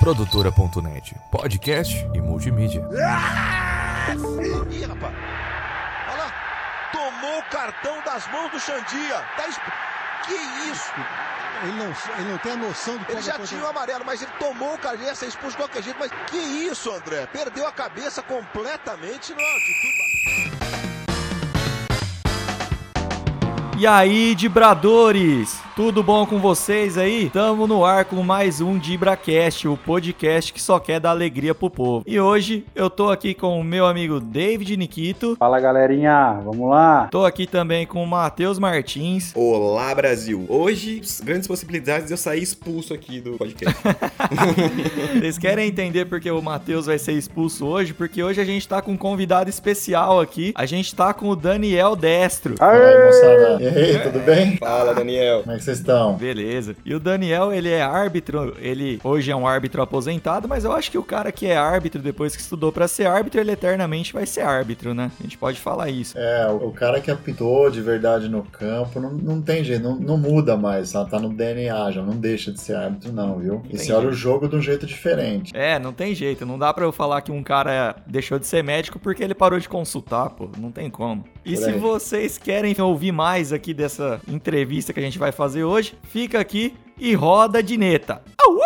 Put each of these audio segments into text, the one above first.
Produtora.net, podcast e multimídia. Ih, rapaz. Olha lá. Tomou o cartão das mãos do Xandia. Tá exp... Que isso? Ele não, ele não tem a noção do que Ele já acontecer. tinha o amarelo, mas ele tomou o cartão. Ia ser expulso de qualquer jeito. Mas que isso, André? Perdeu a cabeça completamente na atitude. E aí, Dibradores! Tudo bom com vocês aí? Tamo no ar com mais um DibraCast, o podcast que só quer dar alegria pro povo. E hoje eu tô aqui com o meu amigo David Nikito. Fala galerinha, vamos lá. Tô aqui também com o Matheus Martins. Olá, Brasil! Hoje, grandes possibilidades de eu sair expulso aqui do podcast. Vocês querem entender porque o Matheus vai ser expulso hoje? Porque hoje a gente tá com um convidado especial aqui. A gente tá com o Daniel Destro. Fala, moçada. E aí, tudo bem? Fala, Daniel. Como é que vocês estão? Beleza. E o Daniel, ele é árbitro, ele hoje é um árbitro aposentado, mas eu acho que o cara que é árbitro depois que estudou pra ser árbitro, ele eternamente vai ser árbitro, né? A gente pode falar isso. É, o, cara que apitou de verdade no campo não, não tem jeito, não, não muda mais, tá? tá no DNA já, não deixa de ser árbitro não, viu? E você olha o jogo de um jeito diferente. É, não tem jeito, não dá pra eu falar que um cara deixou de ser médico porque ele parou de consultar, pô, não tem como. E se vocês querem ouvir mais aqui dessa entrevista que a gente vai fazer hoje, fica aqui e roda de neta. Au, uh!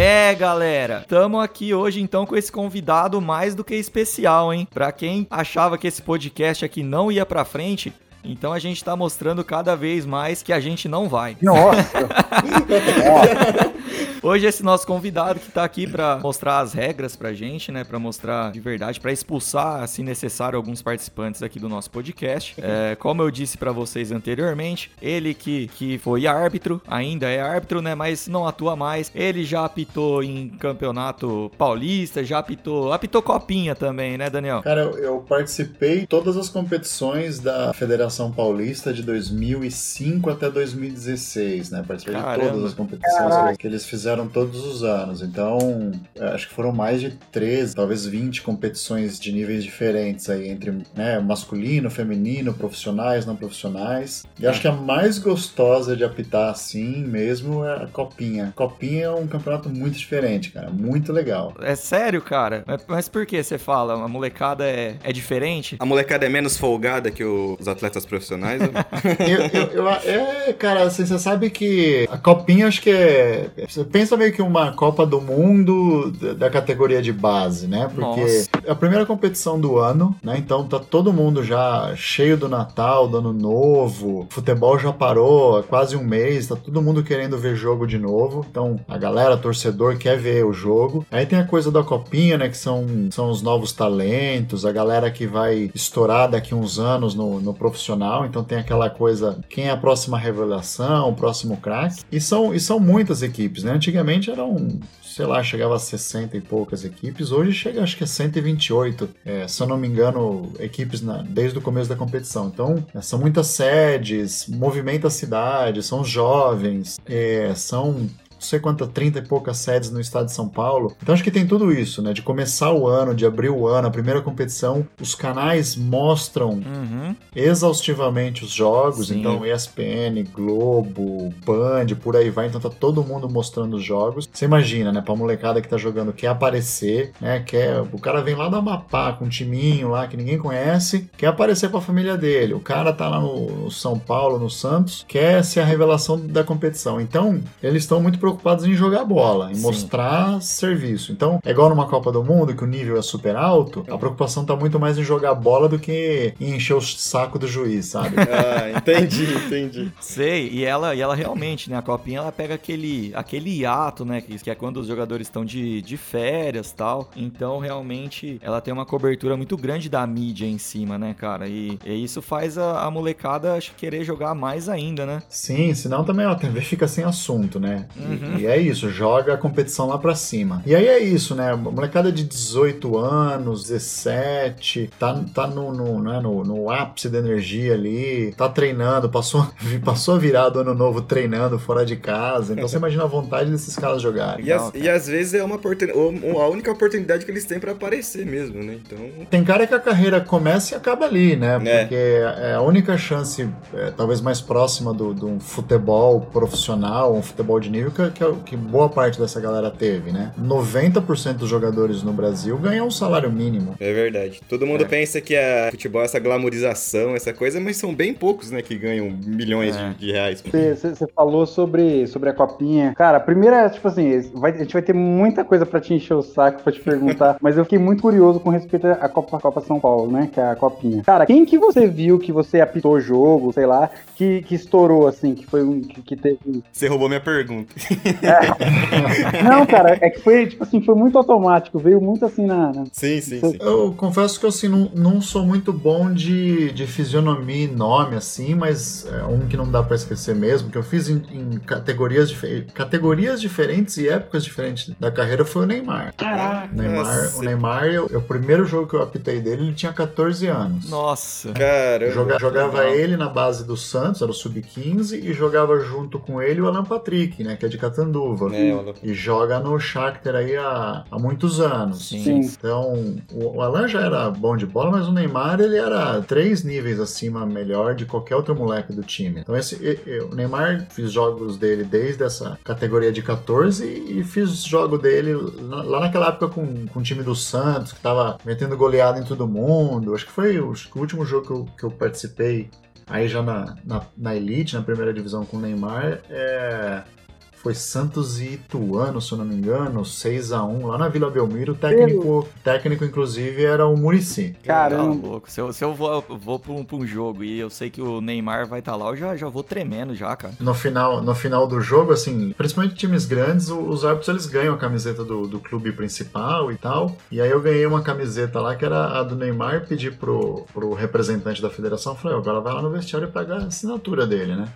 É, galera, estamos aqui hoje então com esse convidado mais do que especial, hein? Pra quem achava que esse podcast aqui não ia pra frente, então a gente tá mostrando cada vez mais que a gente não vai. Nossa, Hoje esse nosso convidado que tá aqui pra mostrar as regras pra gente, né, Pra mostrar de verdade, pra expulsar, se necessário, alguns participantes aqui do nosso podcast. É, como eu disse pra vocês anteriormente, ele que, que foi árbitro, ainda é árbitro, né, mas não atua mais. Ele já apitou em campeonato paulista, já apitou, apitou copinha também, né, Daniel? Cara, eu, eu participei de todas as competições da Federação Paulista de 2005 até 2016, né? Participei Caramba. de todas as competições que eles fizeram todos os anos. Então, é, acho que foram mais de 13, talvez 20 competições de níveis diferentes aí, entre né, masculino, feminino, profissionais, não profissionais. E acho que a mais gostosa de apitar assim mesmo é a Copinha. Copinha é um campeonato muito diferente, cara. Muito legal. É sério, cara? Mas, por que você fala? A molecada é, é diferente? A molecada é menos folgada que os atletas profissionais? né? eu, eu, eu- é, cara, assim, você sabe que a copinha acho que é. Você pensa meio que uma Copa do Mundo da, da categoria de base, né? Porque Nossa. é a primeira competição do ano, né? Então tá todo mundo já cheio do Natal, do Ano Novo. Futebol já parou há quase um mês, tá todo mundo querendo ver jogo de novo. Então a galera, torcedor, quer ver o jogo. Aí tem a coisa da copinha, né? Que são, são os novos talentos, a galera que vai estourar daqui uns anos no, no profissional. Então tem aquela coisa, quem é a próxima revelação, o próximo craque. E são, e são muitas equipes, né? Antigamente eram, sei lá, chegava a 60 e poucas equipes. Hoje chega, acho que é 128, é, se eu não me engano, equipes na- desde o começo da competição. Então, é, são muitas sedes, movimenta a cidade, são jovens, é, são não sei quantas, 30 e poucas sedes no estado de São Paulo. Então acho que tem tudo isso, né? De começar o ano, de abrir o ano, a primeira competição, os canais mostram Uhum. exaustivamente os jogos, Sim. então ESPN, Globo, Band, por aí vai, então tá todo mundo mostrando os jogos. Você imagina, né, pra molecada que tá jogando, quer aparecer, né, quer, o cara vem lá do Amapá com um timinho lá que ninguém conhece, quer aparecer pra família dele. O cara tá lá no, no São Paulo, no Santos, quer ser a revelação da competição. Então, eles estão muito preocupados em jogar bola, em Sim. mostrar serviço. Então, é igual numa Copa do Mundo, que o nível é super alto, a preocupação tá muito mais em jogar bola do que em encher o saco do juiz, sabe? ah, entendi, entendi. Sei, e ela, e ela realmente, né? A copinha ela pega aquele, aquele hiato, né? Que, que é quando os jogadores estão de, de férias tal. Então, realmente, ela tem uma cobertura muito grande da mídia em cima, né, cara? E, e isso faz a, a molecada acho, querer jogar mais ainda, né? Sim, senão também ó, a TV fica sem assunto, né? Uhum. E é isso, joga a competição lá pra cima. E aí é isso, né? Molecada de 18 anos, 17, tá, tá no, no, né, no, no ápice da energia ali, tá treinando, passou, passou a virar do ano novo treinando fora de casa. Então você imagina a vontade desses caras jogarem. E, as- e às vezes é uma oportunidade, a única oportunidade que eles têm pra aparecer mesmo, né? Então, Tem cara que a carreira começa e acaba ali, né? É. Porque é a única chance, é, talvez mais próxima do, de um futebol profissional, um futebol de nível, que, que, é que boa parte dessa galera teve, né? 90% dos jogadores no Brasil ganham um salário mínimo. é verdade. Todo mundo pensa que a futebol é essa glamorização, essa coisa, mas são bem poucos, né, que ganham milhões É. de, de reais. Você falou sobre, sobre a copinha. Cara, a primeira, tipo assim, vai- a gente vai ter muita coisa pra te encher o saco, pra te perguntar, mas eu fiquei muito curioso com respeito à Copa, Copa São Paulo, né? Que é a copinha. Cara, quem que você viu que você apitou o jogo, sei lá, que, que estourou, assim, que foi um. que, que teve. Você roubou minha pergunta. Não, cara, é que foi, tipo assim, foi muito automático, veio muito assim na. na- Sim, sim, sim. Eu confesso que eu assim, não, não sou muito bom de, de fisionomia e nome, assim, mas é um que não dá pra esquecer mesmo, que eu fiz em, em categorias, dife- categorias diferentes e épocas diferentes da carreira foi o Neymar. Caraca. O Neymar, Nossa. o Neymar eu, o primeiro jogo que eu apitei dele, ele tinha 14 anos. Nossa. Caramba. Joga- jogava legal. ele na base do Santos, era o Sub-15, e jogava junto com ele o Alan Patrick, né? Que é de Catanduva. É, E joga no Shakhtar aí há, há muitos anos. Sim. Sim. Então, o, o Alan já era bom de bola, mas o Neymar ele era três níveis acima melhor de qualquer outro moleque do time. Então, esse, e- e- o Neymar fiz jogos dele desde essa categoria de 14 e fiz jogo dele lá lá naquela época com, com o time do Santos, que tava metendo goleada em todo mundo. Acho que foi o, o último jogo que eu, que eu participei aí já na, na, na Elite, na primeira divisão com o Neymar, é, foi Santos e Ituano, se eu não me engano, 6 a 1 lá na Vila Belmiro. O técnico, técnico inclusive, era o Murici. Tá Caramba. louco. Se eu, se eu vou, vou pra, um, pra um jogo e eu sei que o Neymar vai estar lá, eu já, já vou tremendo já, cara. No final, no final do jogo, assim, principalmente times grandes, os árbitros eles ganham a camiseta do, do clube principal e tal. E aí eu ganhei uma camiseta lá que era a do Neymar, pedi pro, pro representante da federação, falei, "Ó, agora vai lá no vestiário e pega a assinatura dele, né?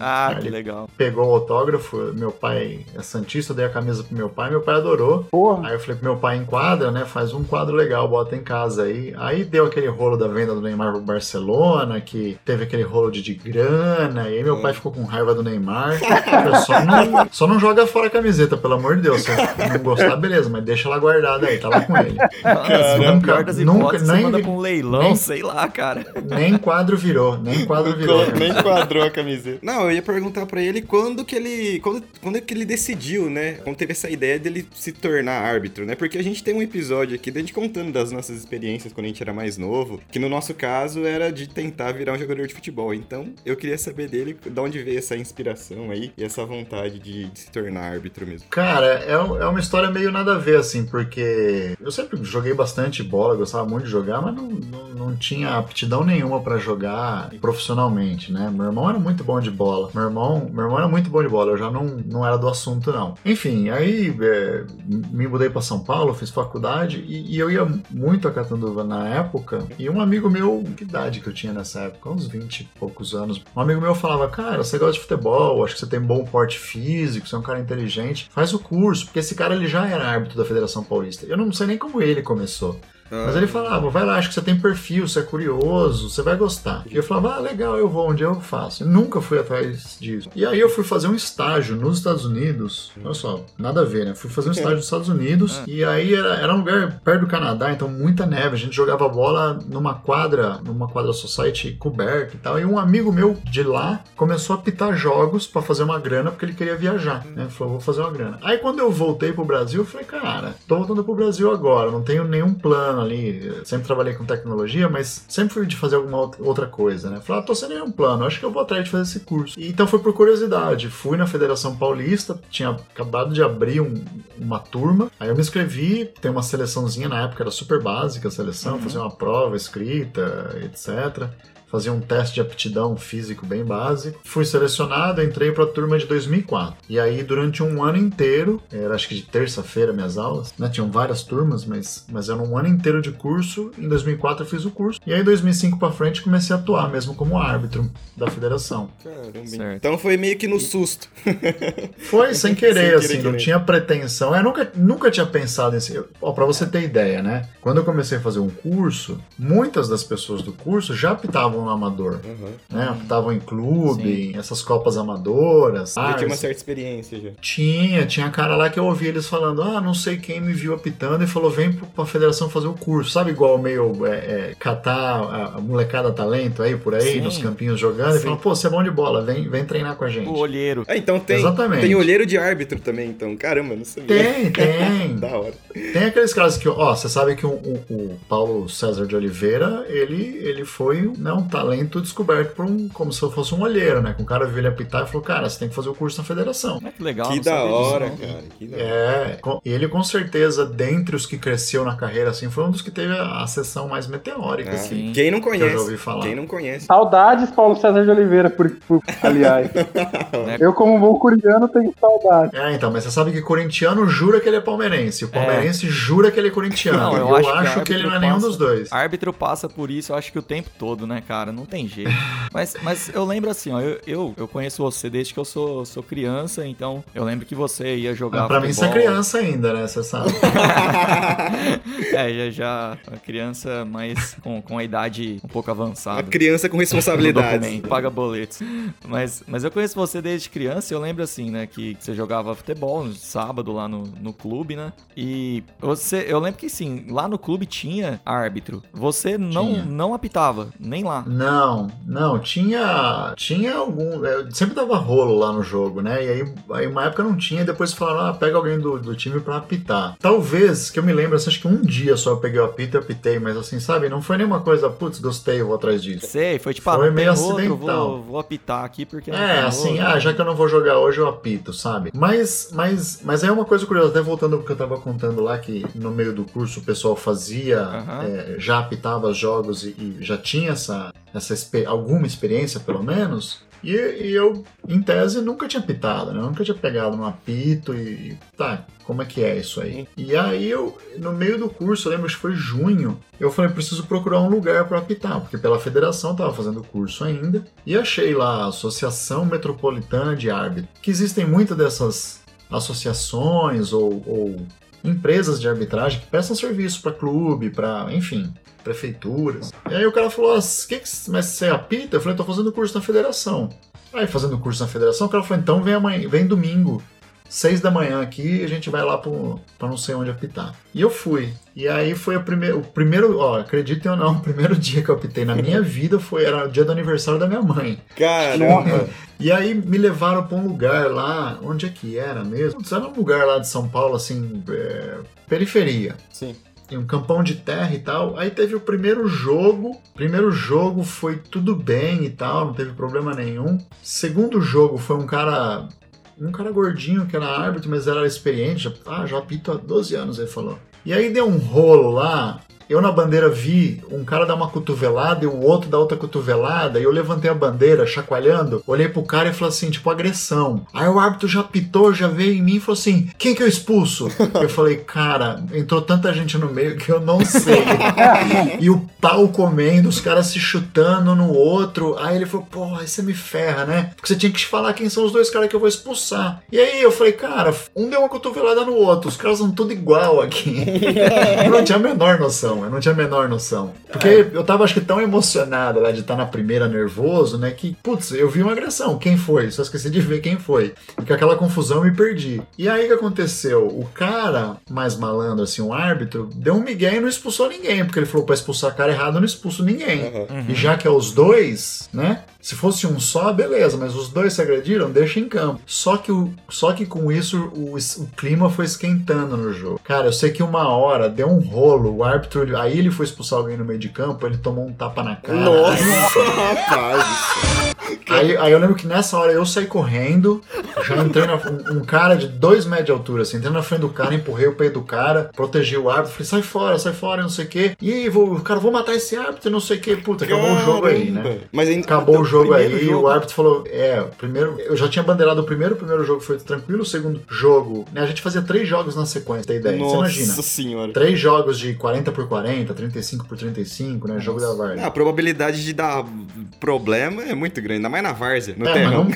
Ah, Aí que legal. Pegou o autógrafo, meu pai é santista, eu dei a camisa pro meu pai, meu pai adorou. Porra. Aí eu falei pro meu pai enquadra, né? Faz um quadro legal, bota em casa aí. Aí deu aquele rolo da venda do Neymar pro Barcelona, que teve aquele rolo de, de grana, e aí meu pai ficou com raiva do Neymar. Só, não, só não joga fora a camiseta, pelo amor de Deus. Se não gostar, beleza, mas deixa ela guardada aí, tá lá com ele. Nossa, nunca- das nunca- nem- manda pra um leilão, nem- sei lá, cara. Nem quadro virou, nem quadro virou. Nem quadrou a camiseta. Não, eu ia perguntar pra ele quando que ele. Quando, quando é que ele decidiu, né? Quando teve essa ideia dele se tornar árbitro, né? Porque a gente tem um episódio aqui da gente contando das nossas experiências quando a gente era mais novo, que no nosso caso era de tentar virar um jogador de futebol. Então, eu queria saber dele de onde veio essa inspiração aí e essa vontade de, de se tornar árbitro mesmo. Cara, é, é uma história meio nada a ver, assim, porque eu sempre joguei bastante bola, gostava muito de jogar, mas não, não, não tinha aptidão nenhuma pra jogar profissionalmente, né? Meu irmão era muito bom de bola. Meu irmão, meu irmão era muito bom de bola, eu já não, não era do assunto, não. Enfim, aí é, me mudei pra São Paulo, fiz faculdade e, e eu ia muito a Catanduva na época. E um amigo meu, que idade que eu tinha nessa época? Uns 20 e poucos anos. Um amigo meu falava: Cara, você gosta de futebol, acho que você tem bom porte físico, você é um cara inteligente, faz o curso, porque esse cara ele já era árbitro da Federação Paulista. Eu não sei nem como ele começou. Mas ele falava, vai lá, acho que você tem perfil, você é curioso, você vai gostar. E eu falava, ah, legal, eu vou, onde eu faço. Eu nunca fui atrás disso. E aí eu fui fazer um estágio nos Estados Unidos. Olha só, nada a ver, né? Fui fazer um estágio nos Estados Unidos. E aí era, era um lugar perto do Canadá, então muita neve. A gente jogava bola numa quadra, numa quadra society coberta e tal. E um amigo meu de lá começou a pitar jogos pra fazer uma grana, porque ele queria viajar. Né? Ele falou, vou fazer uma grana. Aí quando eu voltei pro Brasil, eu falei, cara, tô voltando pro Brasil agora, não tenho nenhum plano ali. Sempre trabalhei com tecnologia, mas sempre fui de fazer alguma out- outra coisa, né? Falei, ah, tô sem nenhum plano, acho que eu vou atrás de fazer esse curso. E, então foi por curiosidade. Fui na Federação Paulista, tinha acabado de abrir um- uma turma, aí eu me inscrevi, tem uma seleçãozinha na época, era super básica a seleção, fazer uma prova escrita, etc. fazia um teste de aptidão físico bem básico. Fui selecionado, entrei para a turma de 2004. E aí, durante um ano inteiro, era acho que de terça-feira minhas aulas, né? Tinham várias turmas, mas, mas era um ano inteiro de curso. Em 2004 eu fiz o curso. E aí, em 2005 para frente, comecei a atuar mesmo como árbitro da federação. Caramba. Certo. Então foi meio que no susto. Foi sem querer, Sem querer, assim, não querer. tinha pretensão. Eu nunca, nunca tinha pensado em. eu- Ó, pra você ter ideia, né? Quando eu comecei a fazer um curso, muitas das pessoas do curso já apitavam no amador. Uhum. Né? Apitavam em clube, em essas copas amadoras. Já tinha uma certa experiência já. tinha, tinha cara lá que eu ouvi eles falando, ah, não sei quem me viu apitando e falou, vem pra federação fazer o curso. Sabe igual meio é, é, catar a, a molecada talento aí por aí, Sim. nos campinhos jogando, e Sim. fala, pô, você é bom de bola, vem, vem treinar com a gente. O olheiro. Ah, então tem, Exatamente. tem olheiro de árbitro também, então. Caramba, não sabia. Tem, tem. da hora. Tem aqueles casos que, ó, você sabe que o, o- o Paulo César de Oliveira, ele, ele foi né, um talento descoberto por um, como se fosse um olheiro, né? Com o cara viu ele apitar e falou, cara, você tem que fazer o curso na federação. Mas que legal. que da disso, hora, não. cara. Que da hora. É, com- ele com certeza, dentre os que cresceu na carreira, assim, foi um dos que teve a, a sessão mais meteórica, Ah, assim. sim. Quem não Que eu conhece? já ouvi falar. Quem não conhece? Saudades, Paulo César de Oliveira, por, por- aliás. Eu, como bom corintiano, tenho saudade. É, então, mas você sabe que corintiano jura que ele é palmeirense, o palmeirense jura que ele é corintiano. Não, eu eu, acho acho, que que, ele não é nenhum passa- dos dois. Árbitro passa por isso, eu acho que o tempo todo, né, cara? Não tem jeito. Mas, mas eu lembro assim, ó, eu, eu, eu conheço você desde que eu sou, sou criança, então eu lembro que você ia jogar Ah, pra mim, você é futebol. criança ainda, né? Você sabe. é, já, já uma criança, mas com, com a idade um pouco Uma avançada. criança com documento, paga boletos. Mas, mas eu conheço você desde criança e eu lembro assim, né, que você jogava futebol no sábado lá no, no clube, né? E você, eu lembro que sim, lá no clube tinha árbitro. Você não, Tinha. não apitava, nem lá. Não, não, tinha. Tinha algum. é, Sempre dava rolo lá no jogo, né? E aí, aí uma época não tinha, e depois falaram, ah, pega alguém do, do time pra apitar. Talvez, que eu me lembro, assim, acho que um dia só eu peguei o apito e apitei, mas assim, sabe? Não foi nenhuma coisa, putz, gostei, eu vou atrás disso. Sei, foi tipo, ah, Foi meio outro, acidental. vou, vou apitar aqui porque não É, assim, outro. ah, já que eu não vou jogar hoje, eu apito, sabe? Mas, mas, mas é uma coisa curiosa, até voltando ao que eu tava contando lá, que no meio do curso o pessoal fazia, é, já apitava jogos e, e já tinha essa, essa expe- alguma experiência, pelo menos. E, e eu, em tese, nunca tinha apitado, né? Eu nunca tinha pegado no apito e, e tá, como é que é isso aí? E aí eu, no meio do curso, eu lembro que foi junho, eu falei, preciso procurar um lugar para apitar, porque pela federação eu tava fazendo curso ainda, e achei lá a Associação Metropolitana de Árbitros, que existem muitas dessas associações ou, ou empresas de arbitragem que prestam serviço para clube, para, enfim, prefeituras. E aí o cara falou, ah, que que, mas você apita? Eu falei, tô fazendo curso na federação. Aí fazendo curso na federação, o cara falou, então vem amanhã, vem domingo, seis da manhã aqui, a gente vai lá pro- pra não sei onde apitar. E eu fui. E aí foi o primeiro, o primeiro, ó, acreditem ou não, o primeiro dia que eu apitei na minha vida foi, era o dia do aniversário da minha mãe. Caramba. E aí me levaram pra um lugar lá, onde é que era mesmo? Era um lugar lá de São Paulo, assim, é, periferia. Sim. Tem um campão de terra e tal. Aí teve o primeiro jogo. Primeiro jogo foi tudo bem e tal, não teve problema nenhum. Segundo jogo foi um cara. Um cara gordinho que era árbitro, mas era experiente. Já, ah, já apito há 12 anos, ele falou. E aí deu um rolo lá. Eu na bandeira vi um cara dar uma cotovelada e o outro dar outra cotovelada, e eu levantei a bandeira, chacoalhando, olhei pro cara e falei assim, tipo, agressão. Aí o árbitro já pitou, já veio em mim e falou assim, quem que eu expulso? eu falei, cara, entrou tanta gente no meio que eu não sei. e o pau comendo, os caras se chutando no outro. Aí ele falou, pô, aí você me ferra, né? Porque você tinha que falar quem são os dois caras que eu vou expulsar. E aí eu falei, cara, um deu uma cotovelada no outro, os caras são tudo igual aqui. eu não tinha a menor noção, eu não tinha a menor noção. Porque eu tava, acho que, tão emocionado lá de estar na primeira nervoso, né? Que, putz, eu vi uma agressão. Quem foi? Só esqueci de ver quem foi. E com aquela confusão eu me perdi. E aí o que aconteceu? O cara mais malandro, assim, o árbitro, deu um migué e não expulsou ninguém. Porque ele falou pra expulsar a cara errada, eu não expulso ninguém. Aham. E já que é os dois, né? Se fosse um só, beleza, mas os dois se agrediram, deixa em campo. Só que, o, só que com isso o, o clima foi esquentando no jogo. Cara, eu sei que uma hora deu um rolo, o árbitro, aí ele foi expulsar alguém no meio de campo, ele tomou um tapa na cara. Nossa, rapaz. Aí, aí eu lembro que nessa hora eu saí correndo, já entrei na, um, um cara de dois metros de altura, assim, entrei na frente do cara, empurrei o peito do cara, protegi o árbitro, falei, sai fora, sai fora, não sei o quê. E aí, vou, cara, vou matar esse árbitro, não sei o quê. Puta, acabou o jogo aí, né? Caramba. Mas ainda, Acabou então, o jogo aí, jogo- o árbitro falou: É, primeiro. Eu já tinha bandeirado o primeiro, o primeiro jogo foi tranquilo, o segundo jogo. Né, a gente fazia três jogos na sequência, tem ideia? Você Nossa imagina. senhora. Três jogos de 40 por 40, 35 por 35, né? Jogo da Varsa. Ah, a probabilidade de dar problema é muito grande, ainda mais na várzea, no É, terrão.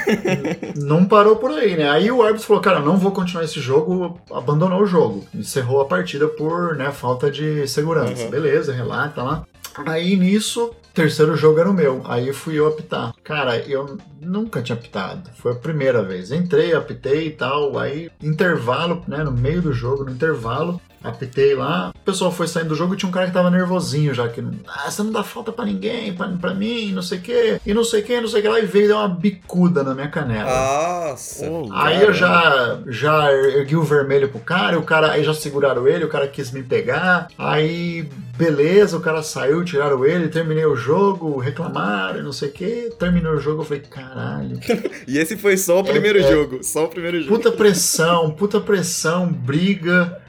não, não parou por aí, né? Aí o árbitro falou, cara, não vou continuar esse jogo, abandonou o jogo. Encerrou a partida por, né, falta de segurança. Uhum. Beleza, relata lá. Aí nisso, terceiro jogo era o meu. Aí fui eu apitar. Cara, eu nunca tinha apitado. Foi a primeira vez. Entrei, apitei e tal. Aí, intervalo, né? No meio do jogo, no intervalo. Apitei lá, o pessoal foi saindo do jogo e tinha um cara que tava nervosinho já, que ah, você não dá falta pra ninguém, pra, pra mim, não sei o que, e não sei o que, não sei o que lá, e veio e deu uma bicuda na minha canela. Nossa. Aí eu já, já ergui o vermelho pro cara, e o cara aí já seguraram ele, o cara quis me pegar. Aí, beleza, o cara saiu, tiraram ele, terminei o jogo, reclamaram, não sei o que. Terminou o jogo, eu falei, caralho. E esse foi só o primeiro é. jogo. Só o primeiro jogo. Puta pressão, puta pressão, briga.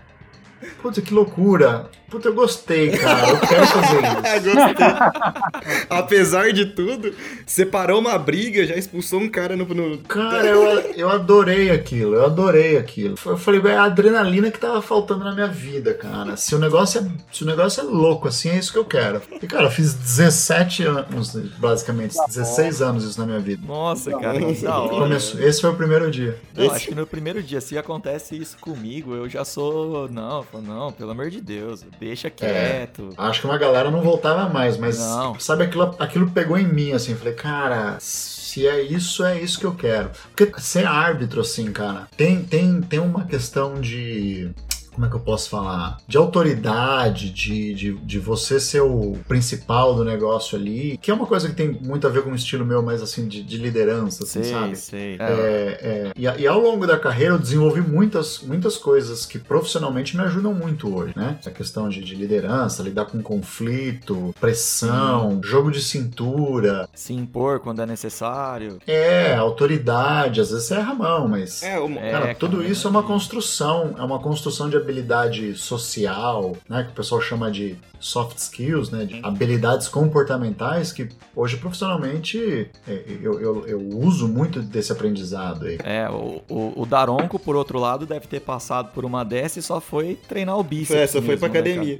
Puta que loucura. Puta, eu gostei, cara. Eu quero fazer isso. Gostei. Apesar de tudo, separou uma briga, já expulsou um cara no. no... Cara, eu, eu adorei aquilo, eu adorei aquilo. Eu falei, é a adrenalina que tava faltando na minha vida, cara. Se o negócio é, se o negócio é louco, assim, é isso que eu quero. E, cara, eu fiz 17 anos, basicamente, 16 anos isso na minha vida. Nossa, cara, que da hora. Começou- esse foi o primeiro dia. Não, acho que no primeiro dia, se acontece isso comigo, eu já sou. Não, eu falo, não, pelo amor de Deus, deixa quieto. Acho que uma galera não voltava mais, mas Não. sabe, aquilo, aquilo pegou em mim, assim, falei, cara, se é isso, é isso que eu quero. Porque ser árbitro, assim, cara, tem, tem, tem uma questão de. Como é que eu posso falar? De autoridade, de, de, de você ser o principal do negócio ali, que é uma coisa que tem muito a ver com o estilo meu, mais assim, de, de liderança, assim, sei, sabe? sei. É, é, e, a- e ao longo da carreira eu desenvolvi muitas, muitas coisas que profissionalmente me ajudam muito hoje, né? A questão de, de liderança, lidar com conflito, pressão, jogo de cintura, Se impor quando é necessário. é, autoridade, às vezes você erra a mão, mas. É. É, Cara, tudo cara, isso é uma construção, é uma construção de habilidade social, né, que o pessoal chama de soft skills, né, de habilidades comportamentais que hoje profissionalmente é, eu, eu, eu uso muito desse aprendizado aí. É, o, o, o Daronco, por outro lado, deve ter passado por uma dessa e só foi treinar o bíceps. É, só foi pra mesmo, né, academia.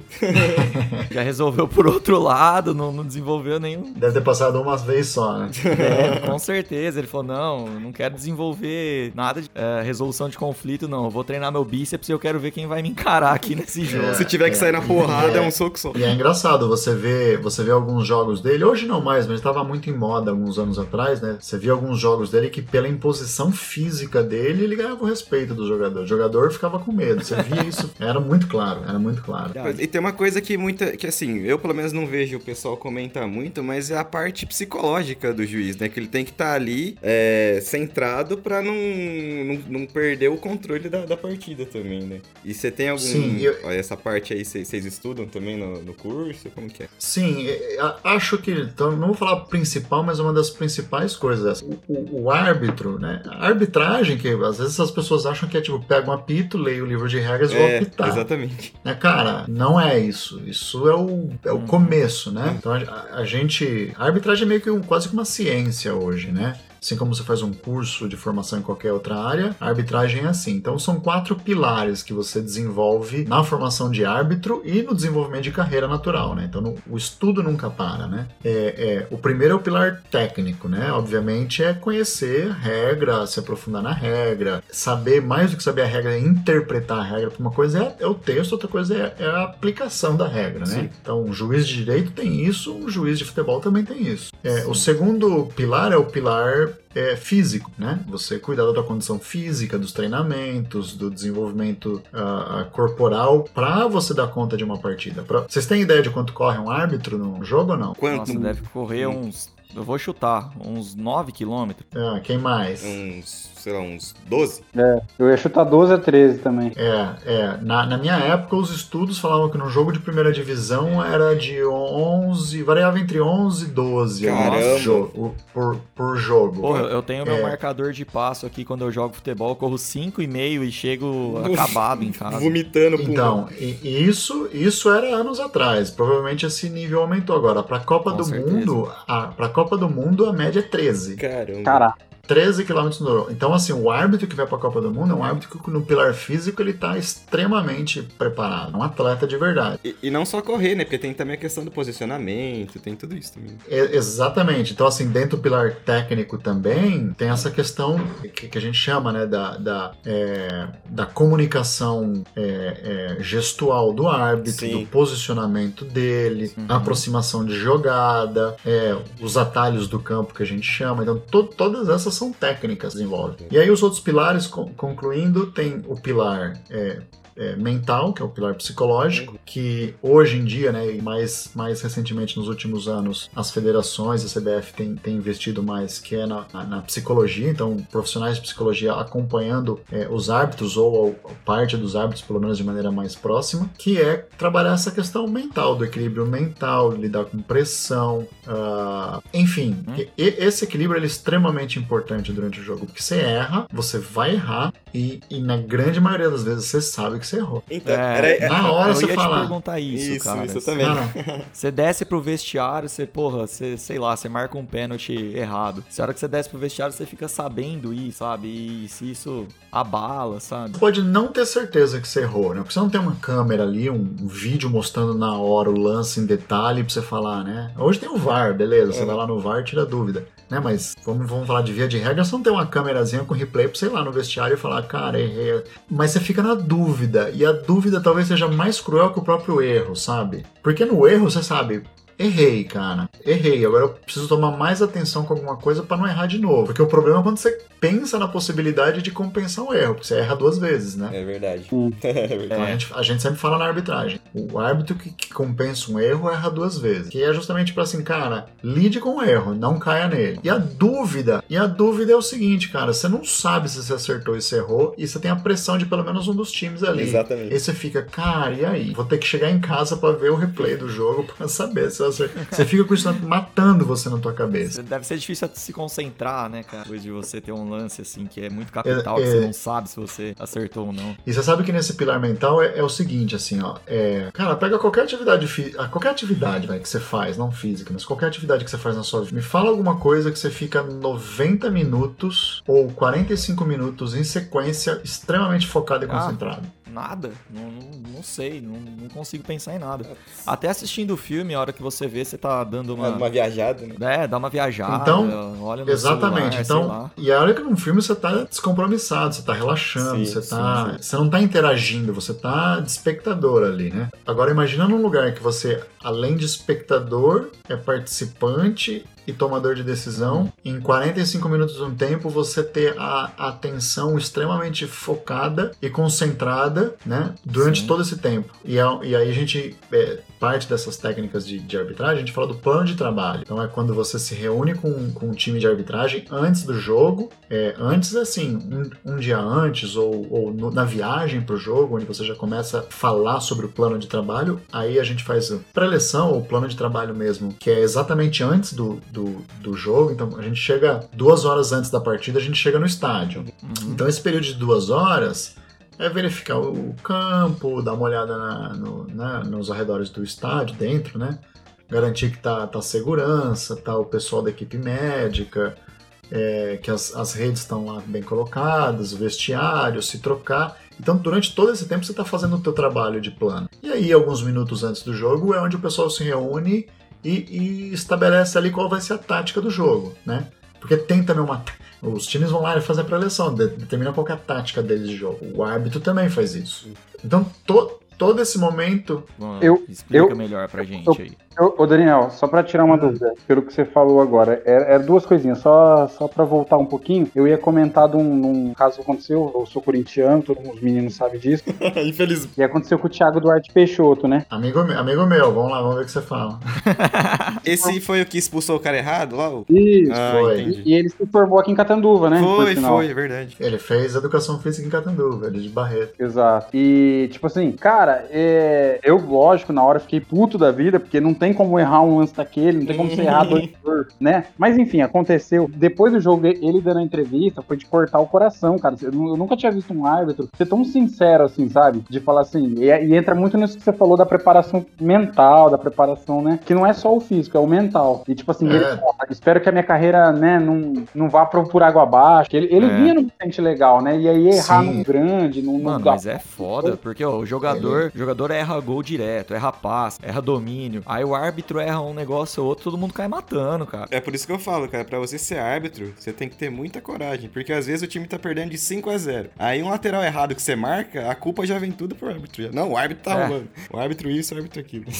Já resolveu por outro lado, não, não desenvolveu nenhum. Deve ter passado umas vezes só, né? É, com certeza. Ele falou: não, não quero desenvolver nada de é, resolução de conflito, não. Eu vou treinar meu bíceps e eu quero ver quem vai me encarar aqui nesse jogo. Se tiver que sair na porrada, é, É. um soco só. E é engraçado, você vê, você vê alguns jogos dele, hoje não mais, mas estava muito em moda alguns anos atrás, né? Você via alguns jogos dele que pela imposição física dele, ele ganhava o respeito do jogador. O jogador ficava com medo. Você via isso, era muito claro, era muito claro. E tem uma coisa que muita. que assim, eu pelo menos não vejo o pessoal comentar muito, mas é a parte psicológica do juiz, né? Que ele tem que estar ali é, centrado pra não, não, não perder o controle da, da partida também, né? E você tem algum. Sim, eu- ó, Essa parte aí vocês estudam também no, no curso? Como que é? Sim, é, a- acho que, então, não vou falar principal, mas uma das principais coisas. O, o- o árbitro, né? A arbitragem, que às vezes as pessoas acham que é tipo, pega um apito, leio o livro de regras e vou É, apitar. exatamente. né, cara, não é isso. Isso é o, é o começo, né? Então a, a gente. A arbitragem é meio que um, quase que uma ciência hoje, né? Assim como você faz um curso de formação em qualquer outra área, a arbitragem é assim. Então são quatro pilares que você desenvolve na formação de árbitro e no desenvolvimento de carreira natural, né? Então no- o estudo nunca para, né? É, é, o primeiro é o pilar técnico, né? Obviamente é conhecer a regra, se aprofundar na regra, saber mais do que saber a regra, é interpretar a regra. Uma coisa é, é o texto, outra coisa é, é a aplicação da regra, né? Sim. Então um juiz de direito tem isso, um juiz de futebol também tem isso. É, o segundo pilar é o pilar é, físico, né? Você cuidar da tua condição física, dos treinamentos, do desenvolvimento ah, corporal para você dar conta de uma partida. Pra- Vocês têm ideia de quanto corre um árbitro num jogo ou não? Quanto? Nossa, deve correr uns Eu vou chutar uns 9 quilômetros. Ah, quem mais? Uns, sei lá, uns 12. É, eu ia chutar 12 a 13 também. É, é. Na, na minha época, os estudos falavam que no jogo de primeira divisão era de 11, variava entre 11 e 12 Caramba. jogo, por, por jogo. Porra, eu tenho meu É. marcador de passo aqui quando eu jogo futebol, eu corro 5,5 e chego acabado em casa. Vomitando. Então, isso, isso era anos atrás. Provavelmente esse nível aumentou agora. Pra Copa Com do certeza. Mundo, a, pra Copa do Mundo a média é 13. Caramba. Caraca. 13 km no hora. Então, assim, o árbitro que vai pra Copa do Mundo é um árbitro que no pilar físico ele tá extremamente preparado. É um atleta de verdade. E, e não só correr, né? Porque tem também a questão do posicionamento, tem tudo isso também. Exatamente. Então, assim, dentro do pilar técnico também tem essa questão que, que a gente chama, né, da, da, é, da comunicação é, é, gestual do árbitro, Sim. do posicionamento dele, Uhum. a aproximação de jogada, é, os atalhos do campo que a gente chama. Então, to- todas essas são técnicas envolvem. E aí, os outros pilares, con- concluindo, tem o pilar. é, é, mental, que é o pilar psicológico, que hoje em dia, né, e mais, mais recentemente nos últimos anos, as federações, a CBF tem, tem investido mais, que é na, na- na psicologia, então profissionais de psicologia acompanhando é, os árbitros ou, ou parte dos árbitros, pelo menos de maneira mais próxima, que é trabalhar essa questão mental, do equilíbrio mental, lidar com pressão, ah, enfim, Hum. e- esse equilíbrio é extremamente importante durante o jogo, porque você erra, você vai errar e, e na grande maioria das vezes você sabe que você errou. Então, É, era. Na hora eu você ia fala. te perguntar isso, Isso, cara. isso também. Cara, Você desce pro vestiário, você, porra, você, sei lá, você marca um pênalti errado. Se a hora que você desce pro vestiário, você fica sabendo ir, sabe? E se isso abala, sabe? Você pode não ter certeza que você errou, né? Porque você não tem uma câmera ali, um, um vídeo mostrando na hora o lance em detalhe pra você falar, né? Hoje tem o VAR, beleza, você É. vai lá no VAR e tira dúvida. Né, mas vamos, vamos falar de via de regra, você não tem uma câmerazinha com replay pra você ir lá no vestiário e falar, cara, errei. Mas você fica na dúvida, e a dúvida talvez seja mais cruel que o próprio erro, sabe? Porque no erro você sabe, errei, cara, errei, agora eu preciso tomar mais atenção com alguma coisa pra não errar de novo. Porque o problema é quando você pensa na possibilidade de compensar o erro, porque você erra duas vezes, né? É verdade. Hum. É verdade. Então a, É. gente, a gente sempre fala na arbitragem. O árbitro que, que compensa um erro erra duas vezes. Que é justamente para assim, cara, lide com o erro, não caia nele. E a dúvida, e a dúvida é o seguinte, cara, você não sabe se você acertou e se errou, e você tem a pressão de pelo menos um dos times ali. Exatamente. E você fica, cara, e aí? Vou ter que chegar em casa pra ver o replay do jogo pra saber se eu acertei. Você fica com isso matando você na tua cabeça. Deve ser difícil se concentrar, né, cara? Depois de você ter um lance assim que é muito capital, É, que você é. não sabe se você acertou ou não. E você sabe que nesse pilar mental é, é o seguinte, assim, ó. É, cara, pega qualquer atividade física. Qualquer atividade vai, que você faz, não física, mas qualquer atividade que você faz na sua vida. Me fala alguma coisa que você fica 90 minutos ou 45 minutos em sequência, extremamente focado e Ah. concentrado. Nada, não, não, não sei, não, não consigo pensar em nada. Até assistindo o filme, a hora que você vê, você tá dando uma. Uma, uma viajada, né? É, dá uma viajada, Então, olha no Exatamente. celular, sei então, lá. e a hora que num filme você tá descompromissado, você tá relaxando, Sim, você sim, tá. sim. Você não tá interagindo, você tá de espectador ali, né? Agora imagina num lugar que você, além de espectador, é participante e tomador de decisão. Em 45 minutos de um tempo, você ter a atenção extremamente focada e concentrada, né? Durante Sim. todo esse tempo. E, a- e aí a gente. é, parte dessas técnicas de, de arbitragem, a gente fala do plano de trabalho. Então é quando você se reúne com, com um time de arbitragem antes do jogo, é, antes assim, um, um dia antes ou, ou no- na viagem para o jogo, onde você já começa a falar sobre o plano de trabalho, aí a gente faz a pré-eleção ou plano de trabalho mesmo, que é exatamente antes do, do, do jogo. Então a gente chega duas horas antes da partida, a gente chega no estádio. Uhum. Então esse período de duas horas é verificar o campo, dar uma olhada na- no- né, nos arredores do estádio, dentro, né? Garantir que tá, tá segurança, tá o pessoal da equipe médica, é, que as, as redes estão lá bem colocadas, o vestiário, se trocar. Então, durante todo esse tempo, você está fazendo o teu trabalho de plano. E aí, alguns minutos antes do jogo, é onde o pessoal se reúne e, e estabelece ali qual vai ser a tática do jogo, né? Porque tem também uma... Os times vão lá e fazem a preleção, de- determina qual é a tática deles de jogo. O árbitro também faz isso. Então, to- todo esse momento Bom, Eu- explica eu- melhor pra gente eu- aí. Ô, ô, Daniel, só pra tirar uma dúvida, pelo que você falou agora, era, era duas coisinhas, só, só pra voltar um pouquinho, eu ia comentar de um, num caso que aconteceu, eu sou corintiano, todos os meninos sabem disso, Infelizmente. e aconteceu com o Thiago Duarte Peixoto, né? Amigo, amigo meu, vamos lá, vamos ver o que você fala. Esse foi o que expulsou o cara errado lá? Isso. Ah, foi. entendi. E ele se formou aqui em Catanduva, né? Foi, foi, é verdade. Ele fez educação física em Catanduva, ele de Barreto. Exato. E, tipo assim, cara, é, eu, lógico, na hora fiquei puto da vida, porque não tem como errar um lance daquele, não tem como você errar dois por, né? Mas enfim, aconteceu. Depois do jogo, ele dando a entrevista, foi de cortar o coração, cara. Eu nu- eu nunca tinha visto um árbitro ser tão sincero assim, sabe? De falar assim, e, e entra muito nisso que você falou da preparação mental, da preparação, né? Que não é só o físico, é o mental. E, tipo assim, É. ele fala, espero que a minha carreira, né, não, não vá por, por água abaixo. Ele, ele É. vinha num sente legal, né? E aí errar Sim. num grande, num, num Mano, mas é foda, porque ó, o jogador, o jogador erra gol direto, erra passe, erra domínio. Aí o árbitro erra um negócio ou outro, todo mundo cai matando, cara. É por isso que eu falo, cara, pra você ser árbitro, você tem que ter muita coragem, porque às vezes o time tá perdendo de 5 a 0. Aí um lateral errado que você marca, a culpa já vem tudo pro árbitro. Não, o árbitro tá É. rolando. O árbitro isso, o árbitro aquilo.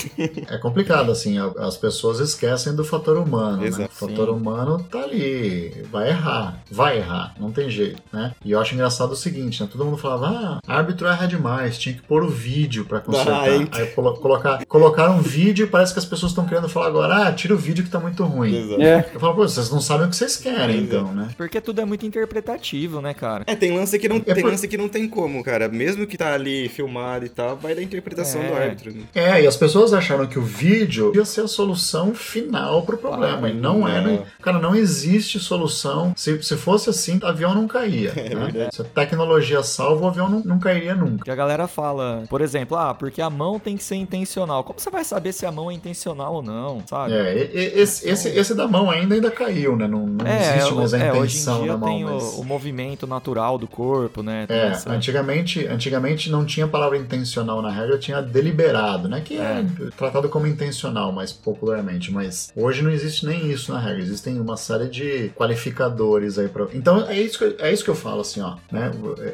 É complicado, assim, as pessoas esquecem do fator humano, né? Exato, O fator sim. humano tá ali, vai errar, vai errar, não tem jeito, né? E eu acho engraçado o seguinte, né? Todo mundo falava, ah, árbitro erra demais, tinha que pôr o vídeo pra consertar. Ah? Aí colo colocar, colocaram um vídeo e parece que as pessoas estão querendo falar agora, ah, tira o vídeo que tá muito ruim. Exato. É. Eu falo, pô, vocês não sabem o que vocês querem, Exato. então, né? Porque tudo é muito interpretativo, né, cara? É, tem lance que não, É tem por- lance que não tem como, cara. Mesmo que tá ali filmado e tal, vai da interpretação É. do árbitro. né? É, e as pessoas acharam que o vídeo ia ser a solução final pro problema. Ah, e não é, né? Cara, não existe solução. Se, se fosse assim, o avião não caía. É né? verdade. Se a tecnologia salva, o avião não, não cairia nunca. Que a galera fala, por exemplo, ah, porque a mão tem que ser intencional. Como você vai saber se a mão é intencional ou não, sabe? É, e- e- esse, esse, esse da mão ainda ainda caiu, né? Não, não existe mais a é, hoje em intenção dia da mão. tem o- mas... o, movimento natural do corpo, né? Tem É, essa- antigamente, antigamente não tinha palavra intencional na regra, tinha deliberado, né? Que é, tratado como intencional, mais popularmente. Mas hoje não existe nem isso na regra. Existem uma série de qualificadores aí para. Então é isso, que, é isso que eu falo, assim, ó. Né?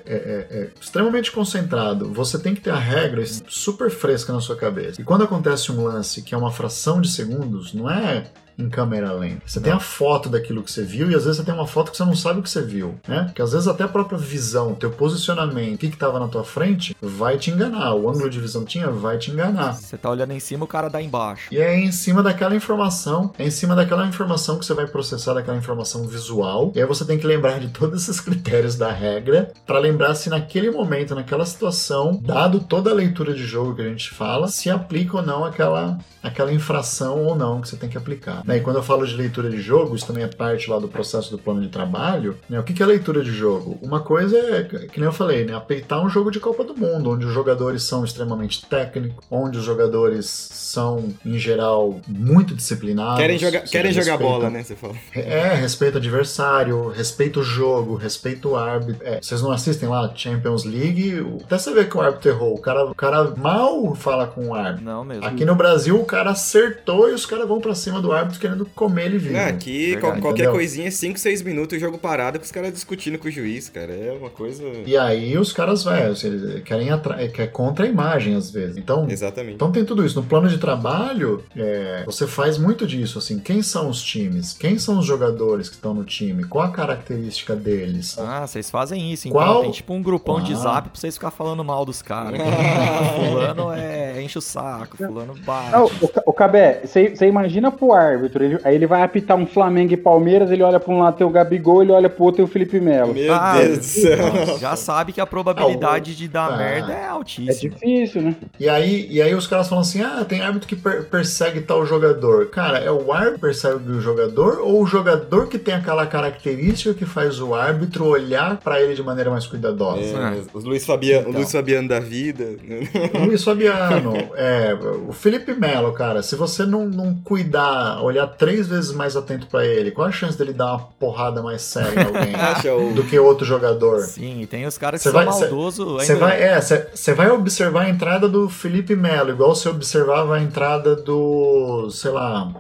É, é- é extremamente concentrado. Você tem que ter a regra super fresca na sua cabeça. E quando acontece um lance que é uma fração de segundos, não é em câmera lenta. Você tem a foto daquilo que você viu e às vezes você tem uma foto que você não sabe o que você viu, né? Porque às vezes até a própria visão, teu posicionamento, o que estava na tua frente, vai te enganar. O ângulo de visão tinha vai te enganar. Você tá olhando em cima, o cara dá embaixo. E é em cima daquela informação, é em cima daquela informação que você vai processar daquela informação visual. E aí você tem que lembrar de todos esses critérios da regra para lembrar se naquele momento, naquela situação, dado toda a leitura de jogo que a gente fala, se aplica ou não aquela, aquela infração ou não que você tem que aplicar. Né? E quando eu falo de leitura de jogo, isso também é parte lá do processo do plano de trabalho. Né? O que que é leitura de jogo? Uma coisa é, que nem eu falei, né? apeitar um jogo de Copa do Mundo, onde os jogadores são extremamente técnicos, onde os jogadores são, em geral, muito disciplinados. Querem jogar, querem jogar bola, né? Você fala. É, respeito o adversário, respeito o jogo, respeito o árbitro. É, vocês não assistem lá Champions League? Até você ver que o árbitro errou. O cara, o cara mal fala com o árbitro. Não mesmo. Aqui no Brasil, o cara acertou e os caras vão pra cima do árbitro querendo comer ele vivo. Ah, aqui, Verdade, qualquer entendeu? coisinha, 5, 6 minutos, o jogo parado com os caras discutindo com o juiz, cara. É uma coisa. E aí os caras, velho, eles querem atra- que é contra a imagem às vezes. Então, Exatamente. Então tem tudo isso. No plano de trabalho, é, você faz muito disso, assim. Quem são os times? Quem são os jogadores que estão no time? Qual a característica deles? Ah, vocês fazem isso, então. Qual- Tem tipo um grupão de Ah. zap pra vocês ficar falando mal dos caras. fulano é enche o saco, fulano bate. Não, o, o Cabé, você imagina pro árbitro, ele- aí ele vai apitar um Flamengo e Palmeiras, ele olha pra um lado tem o Gabigol, ele olha pro outro tem o Felipe Melo. Meu Ah, Deus do céu. Já sabe que a probabilidade de dar Ah. merda é É altíssima. difícil, né? E aí, e aí os caras falam assim: ah, tem árbitro que per- persegue tal jogador. Cara, é o árbitro que persegue o jogador ou o jogador que tem aquela característica que faz o árbitro olhar pra ele de maneira mais cuidadosa? É, os Luiz Fabiano, Então. o Luiz Fabiano da vida. né? Luiz Fabiano, é, o Felipe Melo, cara, se você não, não cuidar, olhar três vezes mais atento pra ele, qual a chance dele dar uma porrada mais séria em alguém do que outro jogador? Sim, e tem os caras que Cê são maldosos Você ainda. vai, é, você vai observar a entrada do Felipe Melo, igual você observava a entrada do, sei lá,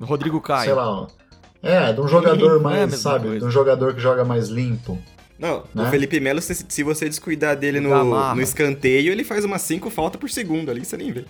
Rodrigo Caio. sei lá, é, de um jogador é mais, mesma sabe, coisa. de um jogador que joga mais limpo. Não, Né? o Felipe Melo, se, se você descuidar dele no, no escanteio, ele faz umas 5 faltas por segundo ali, você nem vê.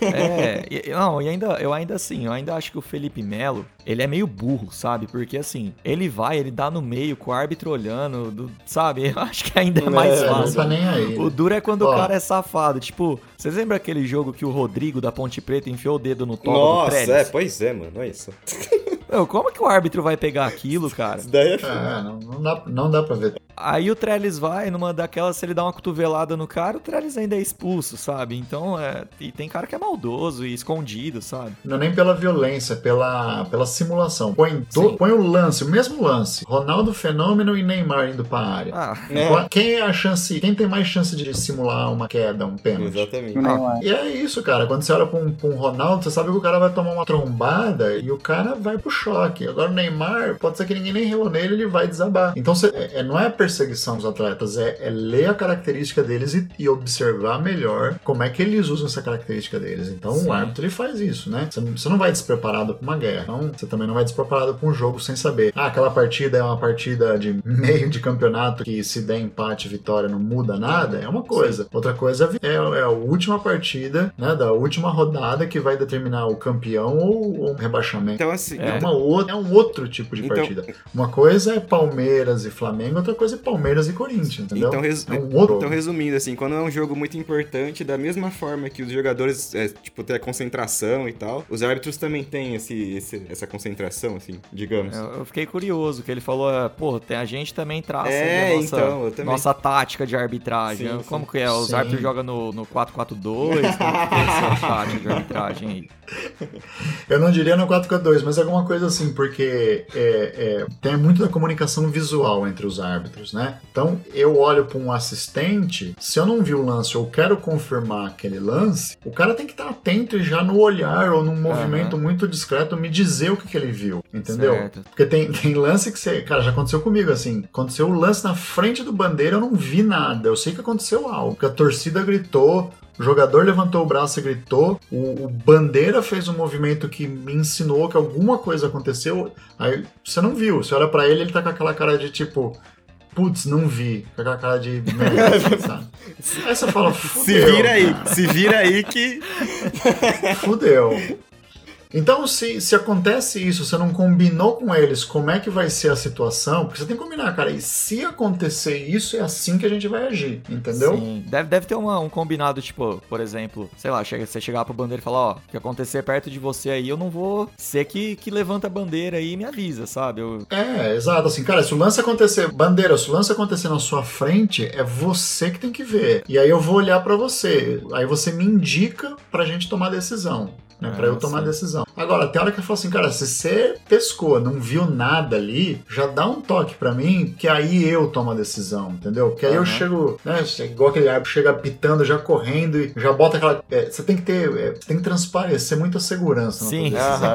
É, e- não, e ainda, eu ainda assim, eu ainda acho que o Felipe Melo, ele é meio burro, sabe? Porque assim, ele vai, ele dá no meio com o árbitro olhando, do- sabe? Eu acho que ainda é mais É, não fácil. tá nem aí. O duro é quando o Ó. cara é safado. Tipo, vocês lembram aquele jogo que o Rodrigo da Ponte Preta enfiou o dedo no topo do Nossa, é, pois é, mano, olha isso. Meu, como que o árbitro vai pegar aquilo, cara? Isso daí é É, não, não dá, não dá pra ver. Aí o Trellis vai, numa daquelas, se ele dá uma cotovelada no cara, o Trellis ainda é expulso, sabe? Então, é. E tem cara que é maldoso e escondido, sabe? Não é nem pela violência, pela, pela simulação. Põe, do- põe o lance, o mesmo lance. Ronaldo Fenômeno e Neymar indo pra área. Ah, É. Quem é a chance? Quem tem mais chance de simular uma queda, um pênalti? Exatamente. Neymar. E é isso, cara. Quando você olha pra um, pra um Ronaldo, você sabe que o cara vai tomar uma trombada e o cara vai pro choque. Agora o Neymar, pode ser que ninguém nem relou nele, ele vai desabar. Então você- é, é- não é a perseguição dos atletas, é, é ler a característica deles e, e observar melhor como é que eles usam essa característica deles. Então Sim. o árbitro ele faz isso, né? Você, não- você não vai despreparado pra uma guerra. Então você também não vai despreparado pra um jogo sem saber. Ah, aquela partida é uma partida de meio de campeonato que se der empate, vitória, não muda nada. É uma coisa. Outra coisa é, é a última partida, né? Da última rodada que vai determinar o campeão ou, um rebaixamento. Então, assim, É, uma outra, é um outro tipo de Então- partida. Uma coisa é Palmeiras e Flamengo, outra coisa é Palmeiras e Corinthians, entendeu? Então, É um outro. então, resumindo, assim, quando é um jogo muito importante, da mesma forma que os jogadores, é, tipo, têm a concentração e tal, os árbitros também têm esse, esse- essa concentração, assim, digamos. eu, eu fiquei curioso, que ele falou, é, pô, tem, a gente também traça É, nossa, então, também. nossa tática de arbitragem. Sim, Como sim. que é? Os Sim. árbitros jogam no, no 4-4-2? Como que é essa tática de arbitragem aí? Eu não diria no 4x2, mas alguma coisa assim, porque é, é, tem muito da comunicação visual entre os árbitros, né? Então, eu olho para um assistente, se eu não vi o lance ou quero confirmar aquele lance, o cara tem que estar atento e já no olhar ou num movimento muito discreto me dizer o que, que ele viu, entendeu? Certo. Porque tem, tem lance que você. Cara, já aconteceu comigo assim. Aconteceu o lance na frente do bandeira, eu não vi nada. Eu sei que aconteceu algo. Porque a torcida gritou, o jogador levantou o braço e gritou, o, o bandeira fez um movimento que me ensinou que alguma coisa aconteceu. Aí você não viu. Você olha pra ele, ele tá com aquela cara de tipo. Putz, não vi. Com aquela cara de merda, sabe? Aí você fala, Se fudeu. vira aí, se vira aí que. Fudeu. Então, se, se acontece isso, você não combinou com eles como é que vai ser a situação, porque você tem que combinar, cara, e se acontecer isso, é assim que a gente vai agir, entendeu? Sim. Deve, deve ter uma- um combinado, tipo, por exemplo, sei lá, chega, você chegar pro bandeira e falar, ó, o que acontecer perto de você aí, eu não vou ser que, que levanta a bandeira aí e me avisa, sabe? Eu, É, exato, assim, cara, se o lance acontecer, bandeira, se o lance acontecer na sua frente, é você que tem que ver. E aí eu vou olhar pra você, aí você me indica pra gente tomar decisão. Né, pra Ah, eu tomar sim. decisão. Agora, tem hora que eu falo assim, cara, se você pescou, não viu nada ali, já dá um toque pra mim, que aí eu tomo a decisão, entendeu? Porque aí eu Aham. chego, né, igual aquele árbitro chega pitando, já correndo e já bota aquela. é, você tem que ter, é, tem que transparecer muita segurança na Sim. tua decisão.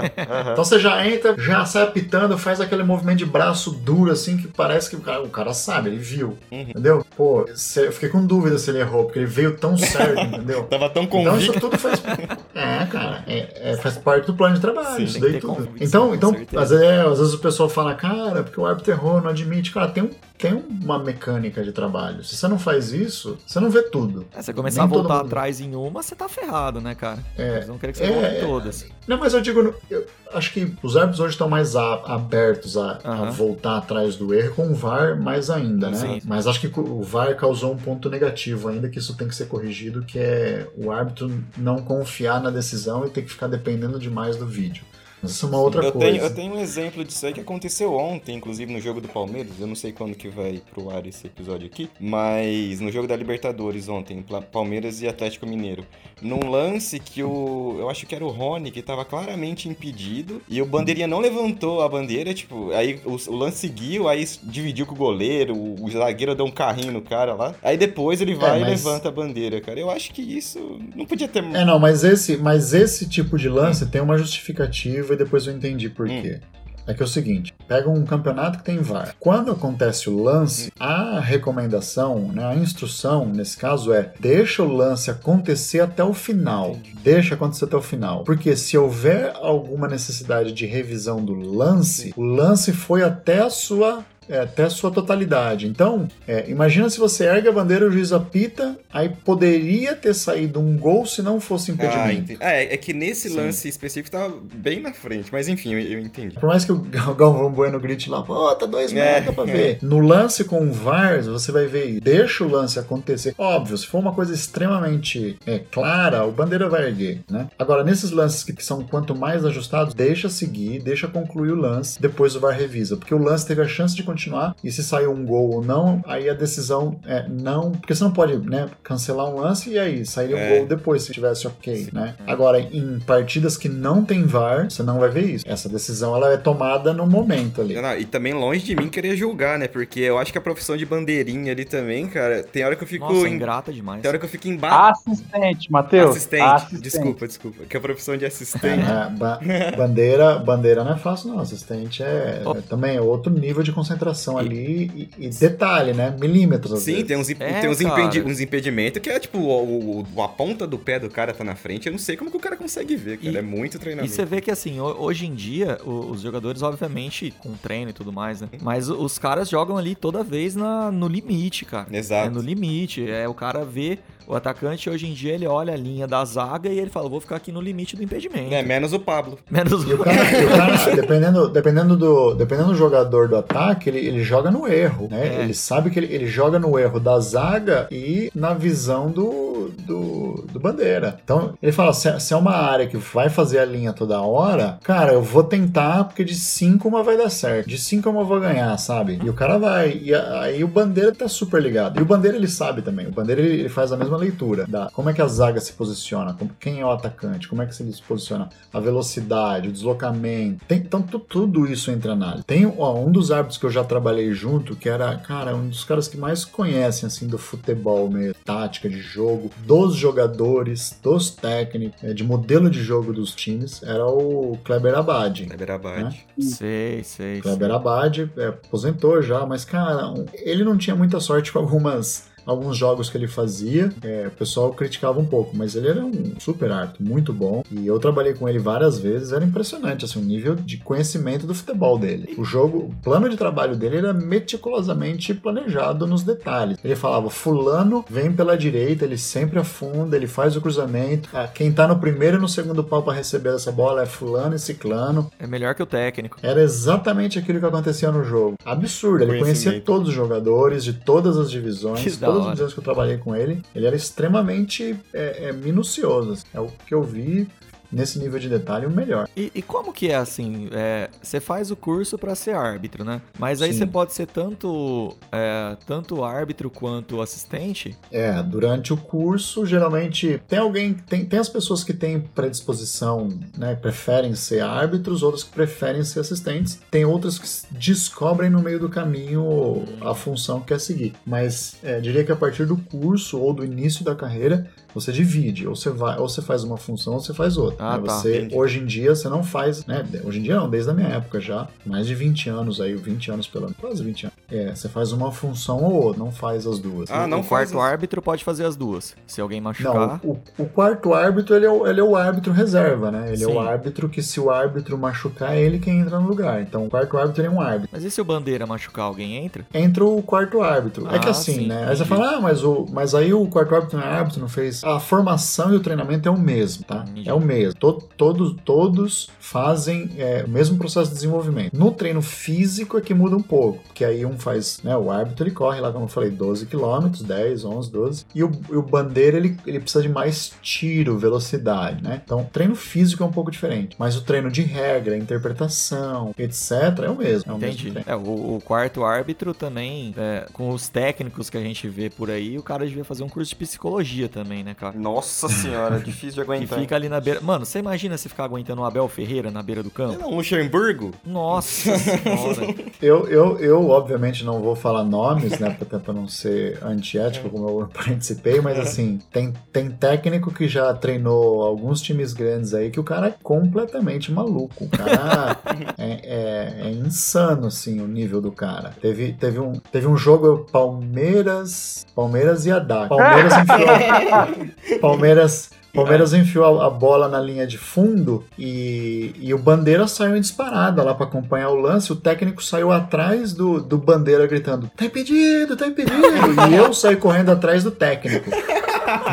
Então você já entra, já sai apitando, faz aquele movimento de braço duro, assim, que parece que o cara, o cara sabe, ele viu. Entendeu? Pô, eu fiquei com dúvida se ele errou, porque ele veio tão certo, entendeu? Tava tão Então convicto. isso tudo faz. É, cara, é, é- faz parte do plano de trabalho, Sim, isso daí tudo. Então, com então às, vezes, é, às vezes o pessoal fala, cara, porque o árbitro errou, não admite. Cara, tem, um, tem uma mecânica de trabalho. Se você não faz isso, você não vê tudo. é, você começar Nem a voltar atrás em uma, você tá ferrado, né, cara? É. Eles vão querer que você É, volte é. em todas. Não, mas eu digo, eu acho que os árbitros hoje estão mais a- abertos a, a Aham. voltar atrás do erro, com o VAR mais ainda, né? Sim. Mas acho que o VAR causou um ponto negativo ainda, que isso tem que ser corrigido, que é o árbitro não confiar na decisão e ter que ficar dependendo demais do vídeo. Isso é uma outra eu coisa. Tenho, eu tenho um exemplo disso aí que aconteceu ontem, inclusive no jogo do Palmeiras. Eu não sei quando que vai pro ar esse episódio aqui, mas no jogo da Libertadores ontem, Palmeiras e Atlético Mineiro. Num lance que o. Eu acho que era o Rony que tava claramente impedido e o bandeirinha não levantou a bandeira, tipo, aí o, o lance seguiu, aí dividiu com o goleiro, o, o zagueiro deu um carrinho no cara lá. Aí depois ele vai mas- e levanta a bandeira, cara. Eu acho que isso não podia ter. É, não, mas esse, mas esse tipo de lance tem uma justificativa e depois eu entendi por Hum. quê. É que é o seguinte, pega um campeonato que tem VAR. Quando acontece o lance, a recomendação, né, a instrução, nesse caso, é deixa o lance acontecer até o final. Deixa acontecer até o final. Porque se houver alguma necessidade de revisão do lance, o lance foi até a sua é, até a sua totalidade. Então, é, imagina se você ergue a bandeira, o juiz apita, aí poderia ter saído um gol se não fosse Ah, impedimento. entendi. É, é que nesse lance específico tava bem na frente, mas enfim, eu, eu entendi. Por mais que o Galvão Bueno grite lá, pô, tá dois É, metros, dá pra ver. No lance com o VAR, você vai ver, deixa o lance acontecer. Óbvio, se for uma coisa extremamente é, clara, o bandeira vai erguer, né? Agora, nesses lances que são quanto mais ajustados, deixa seguir, deixa concluir o lance, depois o VAR revisa. Porque o lance teve a chance de continuar, e se saiu um gol ou não, aí a decisão é não. Porque você não pode, né, cancelar um lance e aí sairia um É. gol depois, se tivesse ok, né? Agora, em partidas que não tem VAR, você não vai ver isso. Essa decisão ela é tomada no momento ali. Não, não, e também longe de mim querer julgar, né? Porque eu acho que a profissão de bandeirinha ali também, cara, tem hora que eu fico. Nossa, em- ingrata demais. Tem hora que eu fico embaixo. Assistente, Matheus. Assistente. Assistente. Desculpa, desculpa. Que a profissão de assistente. É, ba- bandeira, bandeira não é fácil, não. Assistente é, é também outro nível de concentração ali e, e detalhe, né? Milímetros. Sim, vezes. tem uns, É, tem uns, impedi uns impedimentos que é tipo o, o- a ponta do pé do cara tá na frente. Eu não sei como que o cara consegue ver, cara. E- é muito E treinamento. você vê que assim, ho- hoje em dia, os jogadores, obviamente, com treino e tudo mais, né? Mas os caras jogam ali toda vez na, no limite, cara. Exato. É no limite. É o cara vê. O atacante hoje em dia ele olha a linha da zaga e ele fala: vou ficar aqui no limite do impedimento. É, menos o Pablo. Menos E o cara, e o cara, dependendo, dependendo, do, dependendo do jogador do ataque, ele, ele joga no erro, né? É. Ele sabe que ele, ele joga no erro da zaga e na visão do, do, do bandeira. Então, ele fala, se, é- se é uma área que vai fazer a linha toda hora, cara, eu vou tentar, porque de 5 uma vai dar certo. De 5 uma eu vou ganhar, sabe? E o cara vai. E aí o bandeira tá super ligado. E o bandeira ele sabe também. O bandeira ele, ele faz a mesma leitura da como é que a zaga se posiciona, como- quem é o atacante, como é que se ele se posiciona, a velocidade, o deslocamento. Tem, então tu- tudo isso entra na análise. Tem ó, um dos árbitros que eu já trabalhei junto, que era, cara, um dos caras que mais conhecem assim do futebol mesmo, tática de jogo, dos jogadores, dos técnicos, eh, de modelo de jogo dos times, era o Kleber Abad. Kleber Abad. Sei, sei. Kleber Abad é, aposentou já, mas cara, ele não tinha muita sorte com algumas alguns jogos que ele fazia, é, o pessoal criticava um pouco, mas ele era um super árbitro, muito bom, e eu trabalhei com ele várias vezes, era impressionante, assim, o nível de conhecimento do futebol dele. O jogo, o plano de trabalho dele era meticulosamente planejado nos detalhes. Ele falava, fulano vem pela direita, ele sempre afunda, ele faz o cruzamento, ah, quem tá no primeiro e no segundo pau para receber essa bola é fulano e ciclano, É melhor que o técnico. era exatamente aquilo que acontecia no jogo. Absurdo. Ele conhecia todos os jogadores de todas as divisões. Que da todas hora. as divisões que eu trabalhei com ele. Ele era extremamente é, é, minucioso. assim. É o que eu vi nesse nível de detalhe o melhor. E, e como que é assim? é, Você faz o curso pra ser árbitro, né? Mas aí você pode ser tanto, é, tanto árbitro quanto assistente? É, durante o curso, geralmente tem alguém, tem, tem as pessoas que têm predisposição, né, preferem ser árbitros, outras que preferem ser assistentes, tem outras que descobrem no meio do caminho a função que quer seguir. Mas é, diria que a partir do curso ou do início da carreira, você divide, ou você vai, ou você faz uma função ou você faz outra. Ah, né? tá, Você entendi. hoje em dia você não faz, né? Hoje em dia não, desde a minha época já, mais de 20 anos aí, 20 anos pelo menos, quase 20 anos. É, você faz uma função ou outra, não faz as duas. Ah, não o faz quarto as- árbitro pode fazer as duas. Se alguém Não, machucar. o, o quarto árbitro, ele é o, ele é o árbitro reserva, né? Ele é Sim. o árbitro que se o árbitro machucar, é ele quem entra no lugar. Então, o quarto árbitro é um árbitro. Mas e se o bandeira machucar, alguém entra? Entra o quarto árbitro. é que Ah, assim, sim, né? Aí você entendi. fala, ah, mas, o, mas aí o quarto árbitro não é árbitro, não fez. A formação e o treinamento é o mesmo, tá? É o mesmo. To- todos, todos fazem é, o mesmo processo de desenvolvimento. No treino físico é que muda um pouco, porque aí um faz, né? O árbitro ele corre lá, como eu falei, 12 quilômetros, 10, 11, 12. E o, e o bandeira ele, ele precisa de mais tiro, velocidade, né? Então, o treino físico é um pouco diferente, mas o treino de regra, interpretação, etc. é o mesmo. É o Entendi. mesmo. É, o, o quarto árbitro também, é, com os técnicos que a gente vê por aí, o cara devia fazer um curso de psicologia também, né, cara? Nossa senhora, difícil de Que aguentar. fica ali na beira. Mano, você imagina se ficar aguentando o Abel Ferreira na beira do campo? Não, Luxemburgo? Nossa senhora. Eu, eu, eu, obviamente, não vou falar nomes, né, pra tentar não ser antiético, como eu participei, mas assim, tem, tem técnico que já treinou alguns times grandes aí que o cara é completamente maluco. O cara é, é- é insano, assim, o nível do cara. Teve, teve, um, teve um jogo Palmeiras, Palmeiras e Haddad. Palmeiras enfiou, Palmeiras Palmeiras enfiou a, bola na linha de fundo e, e o Bandeira saiu em disparada lá pra acompanhar o lance. O técnico saiu atrás do, do Bandeira gritando: tá impedido, tá impedido. e eu saí correndo atrás do técnico.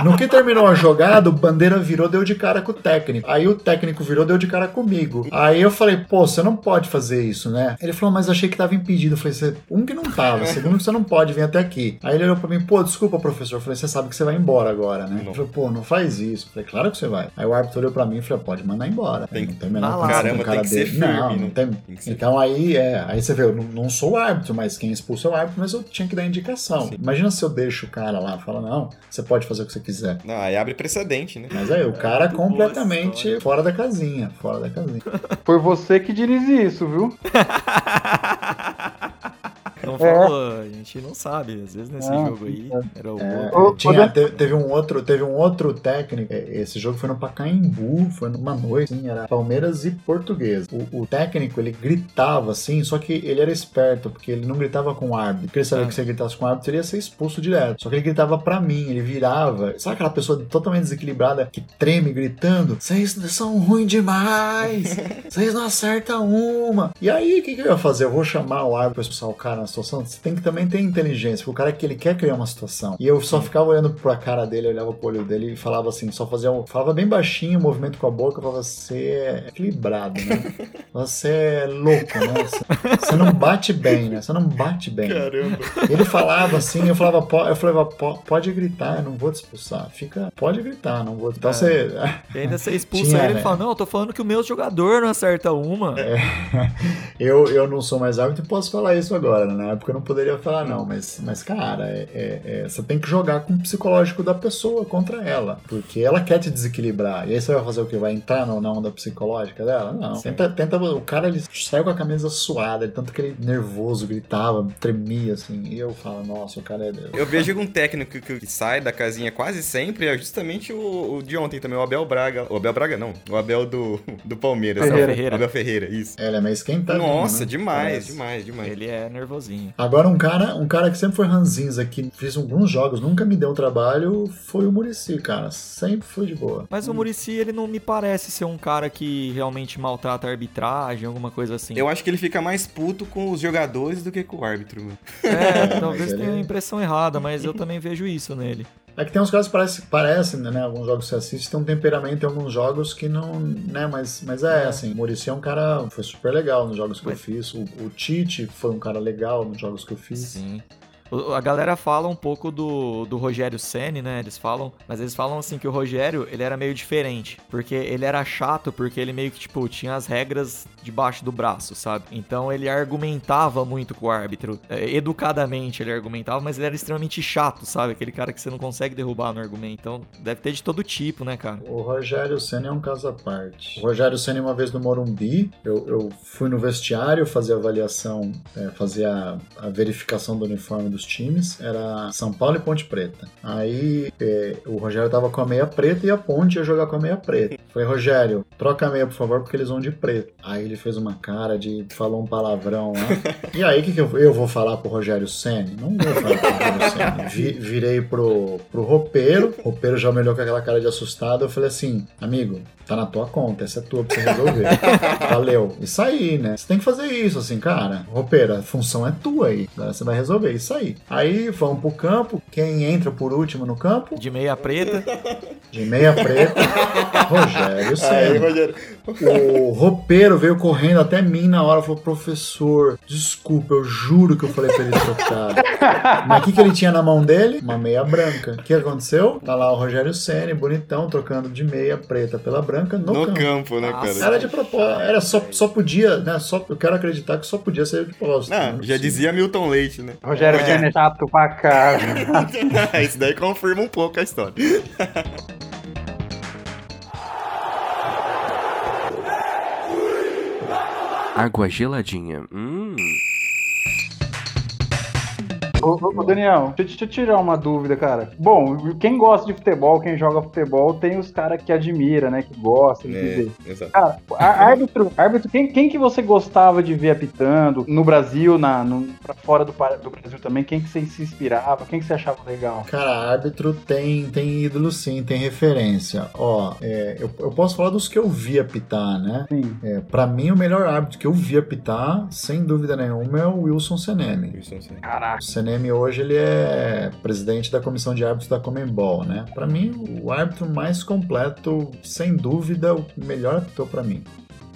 No que terminou a jogada, o Bandeira virou, deu de cara com o técnico. Aí o técnico virou, deu de cara comigo. Aí eu falei, pô, você não pode fazer isso, né? Ele falou, mas achei que tava impedido. Eu falei, "Você- um que não tava, segundo que você não pode vir até aqui. Aí ele olhou pra mim, pô, desculpa, professor. Eu falei, você sabe que você vai embora agora, né? Ele falou, pô, não faz isso. Eu falei, claro que você vai. Aí o árbitro olhou pra mim e falou, pode mandar embora. Tem- não tem a menor caramba, cara tem que ser dele. firme, não, né? não tem. Tem ser Então aí, é, aí você vê, eu não, não sou o árbitro, mas quem expulsa é o árbitro, mas eu tinha que dar indicação. Imagina se eu deixo o cara lá, fala, não, você pode fazer o que você quiser. Não, aí abre precedente, né? Mas aí, o cara boa completamente fora da casinha, fora da casinha. Foi você que dirige isso, viu? Não falou, a gente não sabe. Às vezes nesse Ah, jogo aí era o É, tinha, ô, te- teve, um outro, teve um outro técnico. é, Esse jogo foi no Pacaembu, foi numa noite, assim, era Palmeiras e Português. O, o técnico ele gritava assim, só que ele era esperto, porque ele não gritava com o árbitro. Porque ele sabia Ah. que se ele gritasse com o árbitro, ele ia ser expulso direto. Só que ele gritava pra mim, ele virava. Sabe aquela pessoa totalmente desequilibrada que treme gritando? Vocês são ruins demais! Vocês não acertam uma! E aí, o que, que eu ia fazer? Eu vou chamar o árbitro pra expulsar o cara na situação? Você tem que também ter inteligência, porque o cara é que ele quer criar uma situação. E eu só ficava olhando pra cara dele, olhava pro olho dele e falava assim, só fazia um. Falava bem baixinho, um movimento com a boca, falava, você é equilibrado, né? Você é louco, né? Você- não bate bem, né? Você não bate bem. Caramba. Ele falava assim, eu falava, "Po- eu falava, "Po- pode gritar, eu não vou te expulsar. Fica, pode gritar, não vou. Então É. você. E ainda você expulsa Tinha, ele né? e fala, não, eu tô falando que o meu jogador não acerta uma. Eu, eu não sou mais árbitro e posso falar isso agora, né? Na época eu não poderia falar, não, mas, mas cara, é- é- é, você tem que jogar com o psicológico da pessoa contra ela, porque ela quer te desequilibrar. E aí você vai fazer o que? Vai entrar na onda psicológica dela? Não. Tenta, tenta, o cara ele saiu com a camisa suada, ele- tanto que ele nervoso, gritava, tremia assim. E eu falo, nossa, o cara é. Eu vejo um técnico que, que sai da casinha quase sempre é justamente o, o de ontem também, o Abel Braga. O Abel Braga não, o Abel do, do Palmeiras. Ferreira. Ferreira. Abel Ferreira, isso. Ela é meio esquentada. Nossa, né? demais, Parece. demais, demais. Ele é nervosinho. Agora, um cara, um cara que sempre foi ranzinza, que fez alguns jogos, nunca me deu trabalho, foi o Murici, cara. Sempre foi de boa. Mas o Murici, ele não me parece ser um cara que realmente maltrata a arbitragem, alguma coisa assim. Eu acho que ele fica mais puto com os jogadores do que com o árbitro. É, talvez ele- tenha a impressão errada, mas eu também vejo isso nele. É que tem uns caras que parece, parecem, né? Alguns jogos que você assiste tem um temperamento em alguns jogos que não. né? Mas, mas é, assim, o Murici é um cara. Foi super legal nos jogos que eu fiz. O, o Tite foi um cara legal nos jogos que eu fiz. Sim. A galera fala um pouco do, do Rogério Ceni, né? Eles falam, mas eles falam assim que o Rogério, ele era meio diferente, porque ele era chato porque ele meio que tipo tinha as regras debaixo do braço, sabe? Então ele argumentava muito com o árbitro, É, educadamente ele argumentava, mas ele era extremamente chato, sabe? Aquele cara que você não consegue derrubar no argumento. Então deve ter de todo tipo, né, cara? O Rogério Senna é um caso à parte. O Rogério Senna, uma vez no Morumbi, eu, eu fui no vestiário fazer a avaliação, é, fazer a, a verificação do uniforme dos times. Era São Paulo e Ponte Preta. Aí é, o Rogério tava com a meia preta e a Ponte ia jogar com a meia preta. Falei, Rogério, troca a meia, por favor, porque eles vão de preto. Aí ele fez uma cara de. falou um palavrão lá. E aí, o que, que eu, eu vou falar pro Rogério Senna? Não vou falar pro Rogério Senna. Vi- virei pro, pro roupeiro. O roupeiro já me olhou com aquela cara de assustado. Eu falei assim, amigo, tá na tua conta, essa é tua pra você resolver. Valeu. Isso aí, né? Você tem que fazer isso, assim, cara. Roupeiro, a função é tua aí. Agora você vai resolver isso aí. Aí vamos pro campo. Quem entra por último no campo? De meia preta. De meia preta, Rogério Aí, Senna. Rogério. O roupeiro veio correndo até mim na hora e falou: professor, desculpa, eu juro que eu falei pra ele trocar. Mas o que, que ele tinha na mão dele? Uma meia branca. O que aconteceu? Tá lá o Rogério Senna, bonitão, trocando de meia preta pela branca no, No campo. campo, né, Nossa. cara? Era de propósito, era só, só podia, né? Só, eu quero acreditar que só podia ser de propósito. Não, é já possível. dizia Milton Leite, né? Rogério É. Senna é chato pra cara. Isso daí confirma um pouco a história. Água geladinha. Hum. Ô, ô, Daniel, deixa, deixa eu tirar uma dúvida, cara. Bom, quem gosta de futebol, quem joga futebol, tem os caras que admira, né? Que gosta de É, exato. Cara, árbitro, árbitro quem, quem que você gostava de ver apitando no Brasil, na, no, pra fora do, do Brasil também? Quem que você se inspirava? Quem que você achava legal? Cara, árbitro tem, tem ídolo sim, tem referência. Ó, é, eu, eu posso falar dos que eu vi apitar, né? Sim. É, para mim, o melhor árbitro que eu vi apitar, sem dúvida nenhuma, é o Wilson Seneme. Isso, assim. Caraca. O Seneme hoje ele é presidente da comissão de árbitros da Comembol, né? Pra mim, o árbitro mais completo, sem dúvida, o melhor apitou pra mim.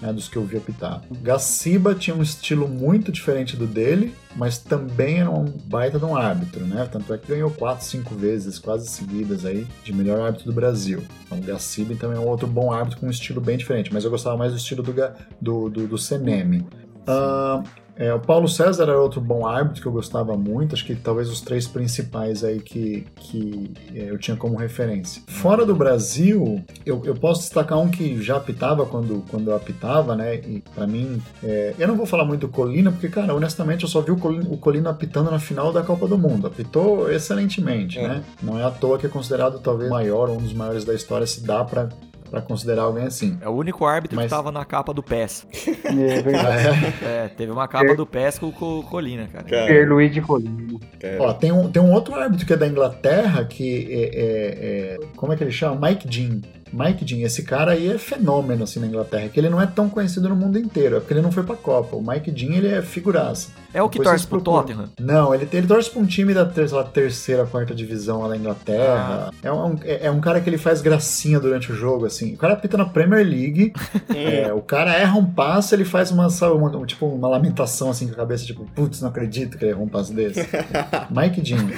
Né, dos que eu vi apitar. Gaciba tinha um estilo muito diferente do dele, mas também era um baita de um árbitro, né? Tanto é que ganhou 4, 5 vezes, quase seguidas aí, de melhor árbitro do Brasil. Então, o Gaciba também é um outro bom árbitro com um estilo bem diferente, mas eu gostava mais do estilo do, do, do, do Seneme. Ah, é, o Paulo César era outro bom árbitro que eu gostava muito, acho que talvez os três principais aí que, que é, eu tinha como referência. Fora do Brasil, eu, eu posso destacar um que já apitava quando, quando eu apitava, né? E pra mim, é, eu não vou falar muito do Colina, porque, cara, honestamente, eu só vi o Colina, o Colina apitando na final da Copa do Mundo. Apitou excelentemente, É. né? Não é à toa que é considerado talvez o maior, um dos maiores da história, se dá pra, pra considerar alguém assim. É o único árbitro Mas- que tava na capa do PES. É verdade. É, teve uma capa do PES com o Colina, cara. Cara, Pierluigi Colina. cara. Ó, tem um, tem um outro árbitro que é da Inglaterra, que é, é- é- Como é que ele chama? Mike Dean. Mike Dean, esse cara aí é fenômeno assim na Inglaterra, que ele não é tão conhecido no mundo inteiro, é porque ele não foi pra Copa. O Mike Dean, ele é figuraça. É o que Depois torce pro. Tottenham. Não, ele, ele torce pra um time da ter- lá, terceira, quarta divisão lá na Inglaterra. É, um, é, é um cara que ele faz gracinha durante o jogo, assim. O cara apita na Premier League, é, o cara erra um passe, ele faz uma, sabe, uma- tipo, uma lamentação assim com a cabeça, tipo, putz, não acredito que ele errou um passe desse. Mike Dean.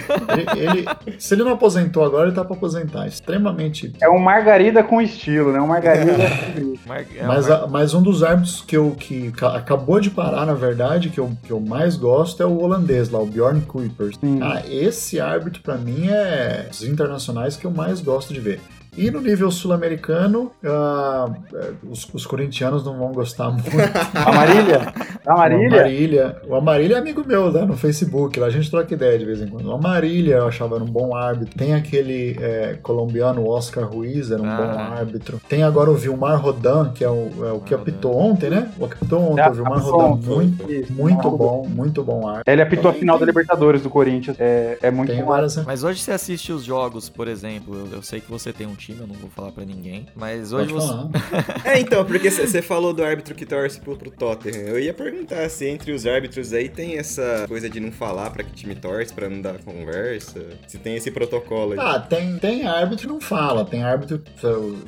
Ele, ele- se ele não aposentou agora, ele tá pra aposentar. Extremamente. É um Margarida com estilo, né? Um Margarida. Mar- é Mas, uma- a- mas um dos árbitros que, eu, que ca- acabou de parar, na verdade, que eu, que eu mais gosto é o holandês lá, o Bjorn Kuipers. Sim. Ah, esse árbitro, pra mim, é os internacionais que eu mais gosto de ver. E no nível sul-americano, é, os, os corintianos não vão gostar muito. Amarília? O Amarília? Amarília. O Amarília é amigo meu, né? No Facebook. Lá a gente troca ideia de vez em quando. O Amarília eu achava era um bom árbitro. Tem aquele é, colombiano, o Oscar Ruiz, era um Ah. bom árbitro. Tem agora o Vilmar Rodan, que é o, é o que apitou ontem, né? O que apitou ontem, Ah, o Vilmar Rodan. Muito, Isso, muito bom, muito bom árbitro. Ele apitou a final da Libertadores do Corinthians. É, é muito Tem bom. várias. Mas hoje você assiste os jogos, por exemplo, eu, eu sei que você tem um time, eu não vou falar pra ninguém, mas hoje Pode você... falar. É, então, porque você falou do árbitro que torce pro, pro Tottenham. Eu ia perguntar se entre os árbitros aí tem essa coisa de não falar pra que time torce, pra não dar conversa. Se tem esse protocolo aí. Ah, tem, tem árbitro que não fala, tem árbitro,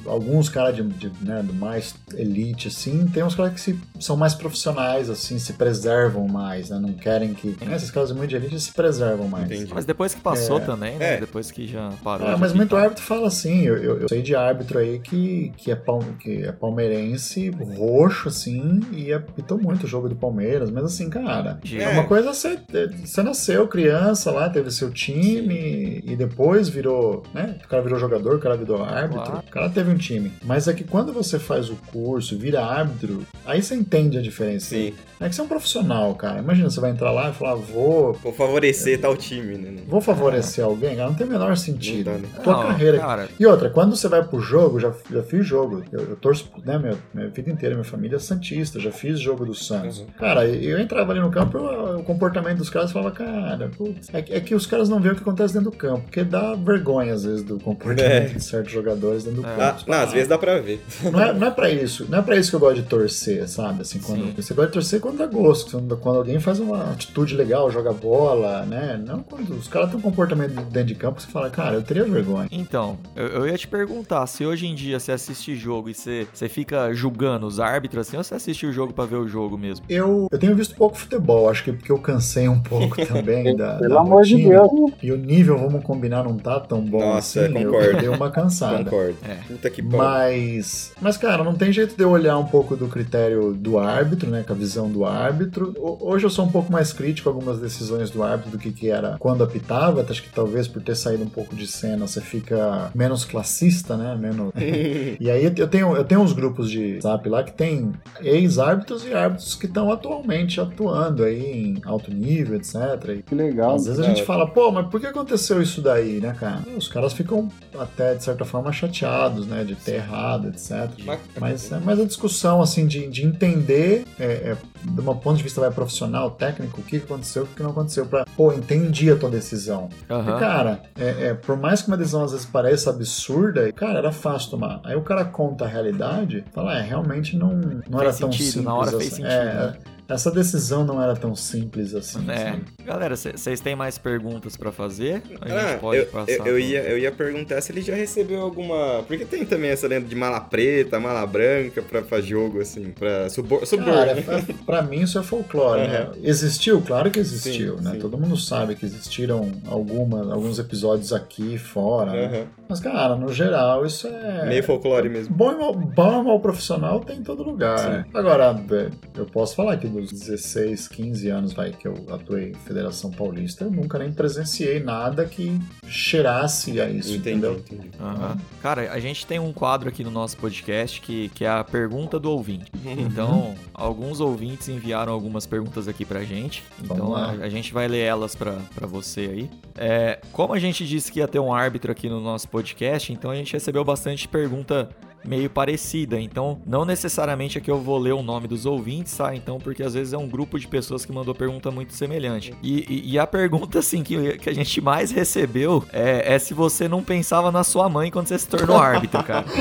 alguns caras de, de, né, do mais elite, assim, tem uns caras que se, são mais profissionais, assim, se preservam mais, né, não querem que... né, esses caras muito de elite se preservam mais. Entendi. Mas depois que passou É. também, né? É. Depois que já parou. De mas muito árbitro fala assim, eu, eu, eu sei de árbitro aí que, que, é pal, que é palmeirense, roxo, assim, e apitou muito o jogo do Palmeiras, mas assim, cara, é, É. uma coisa você, você nasceu criança lá, teve seu time, e depois virou, né, o cara virou jogador, o cara virou árbitro, Claro. o cara teve um time. Mas é que quando você faz o curso, vira árbitro, aí você entende a diferença. Sim. É que você é um profissional, cara. Imagina, você vai entrar lá e falar, vou Vou favorecer tal time, né? Vou favorecer alguém? Cara, não tem o menor sentido. Não né? Tua Não, carreira. Cara, E outra, quando você vai pro jogo, já, já fiz jogo. Eu, eu torço, né, minha, minha vida inteira, minha família é Santista, já fiz jogo do Santos. Uhum. Cara, eu entrava ali no campo, o comportamento dos caras falava, cara, putz, é, que- é que os caras não veem o que acontece dentro do campo, porque dá vergonha, às vezes, do comportamento É. de certos jogadores dentro do É. Ah, campo. não, às vezes dá pra ver. Não é, não é pra isso, não é pra isso que eu gosto de torcer, sabe? Assim, quando, Sim. você gosta de torcer quando dá gosto, quando, quando alguém faz uma atitude legal, joga bola, né? Não quando os caras têm um comportamento dentro de campo que você fala, cara, eu teria vergonha. Então, eu, eu ia te perguntar, se hoje em dia você assiste jogo e você, você fica julgando os árbitros assim, ou você assiste o jogo pra ver o jogo mesmo? Eu, eu tenho visto pouco futebol, acho que porque eu cansei um pouco também da. Pelo da amor de rotina. Deus. E o nível, vamos combinar, não tá tão bom Nossa, assim. concordo. Eu dei uma cansada. Concordo. É. Puta que pariu. Mas, mas, cara, não tem jeito de eu olhar um pouco do critério do árbitro, né? Com a visão do árbitro. Ho- Hoje eu sou um pouco mais crítico a algumas decisões do árbitro do que, que era quando apitava. Acho que talvez por ter saído um pouco de cena você fica menos classista, né? Menos. e aí eu tenho, eu tenho uns grupos de zap lá que tem ex-árbitros e árbitros que estão atualmente atuando aí em alto nível, etc. E Que legal. às vezes a gente fala, pô, mas por que aconteceu isso daí, né, cara? Os caras ficam até, de certa forma, chateados, né, de ter errado, etc. Mas é mais a discussão, assim, de, de entender, é, é, de um ponto de vista vai, profissional, técnico, o que aconteceu, o que não aconteceu, pra, pô, entendi a tua decisão. Aham. Porque, cara, é, é, por mais que uma decisão às vezes pareça absurda, cara, era fácil tomar. Aí o cara conta a realidade, fala, é, realmente não, não era tão sentido, simples na hora assim. fez sentido, É, né? Essa decisão não era tão simples assim. É. sabe? Galera, vocês têm mais perguntas pra fazer? A gente Ah, pode eu, passar. eu, eu ia, eu ia perguntar se ele já recebeu alguma. Porque tem também essa lenda de mala preta, mala branca pra, pra jogo, assim, pra subor, suborno. Cara, pra, pra mim isso é folclore, né? Aham. Existiu? Claro que existiu, Sim, né? sim. Todo mundo sabe que existiram alguma, alguns episódios aqui e fora, né? Aham. Mas, cara, no geral, isso é... Meio folclore mesmo. Bom e mal, bom e mal profissional tem em todo lugar. Agora, é, eu posso falar que dos 16, 15 anos vai, que eu atuei em Federação Paulista, eu nunca nem presenciei nada que cheirasse a isso, Entendi, entendeu? entendi. Aham. Cara, a gente tem um quadro aqui no nosso podcast que, que é a pergunta do ouvinte. Uhum. Então, alguns ouvintes enviaram algumas perguntas aqui pra gente. Então, a, a gente vai ler elas pra, pra você aí. É, como a gente disse que ia ter um árbitro aqui no nosso podcast, então a gente recebeu bastante pergunta meio parecida. Então, não necessariamente aqui eu vou ler o nome dos ouvintes, tá? Então, porque às vezes é um grupo de pessoas que mandou pergunta muito semelhante. E, e- e a pergunta, assim, que, que a gente mais recebeu é, é se você não pensava na sua mãe quando você se tornou árbitro, cara.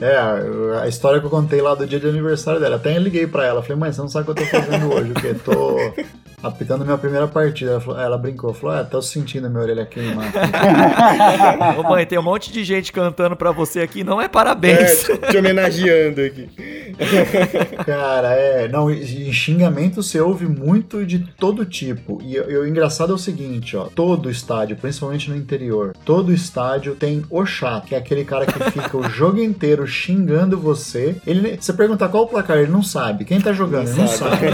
É, a história que eu contei lá do dia de aniversário dela. Até eu liguei pra ela, falei, mãe, você não sabe o que eu tô fazendo hoje, o quê? Tô apitando minha primeira partida. Ela, falou- ela brincou, falou, ah, tô sentindo a minha orelha queimar. Ô mãe, tem um monte de gente cantando pra você aqui, não é parabéns. É, te homenageando aqui. Cara, é. Não, e xingamento você ouve muito de todo tipo. E, e o engraçado é o seguinte, ó. Todo estádio, principalmente no interior, todo estádio tem o chato, que é aquele cara que fica o jogo inteiro xingando você. Ele, você perguntar qual o placar, ele não sabe. Quem tá jogando, ele não sabe.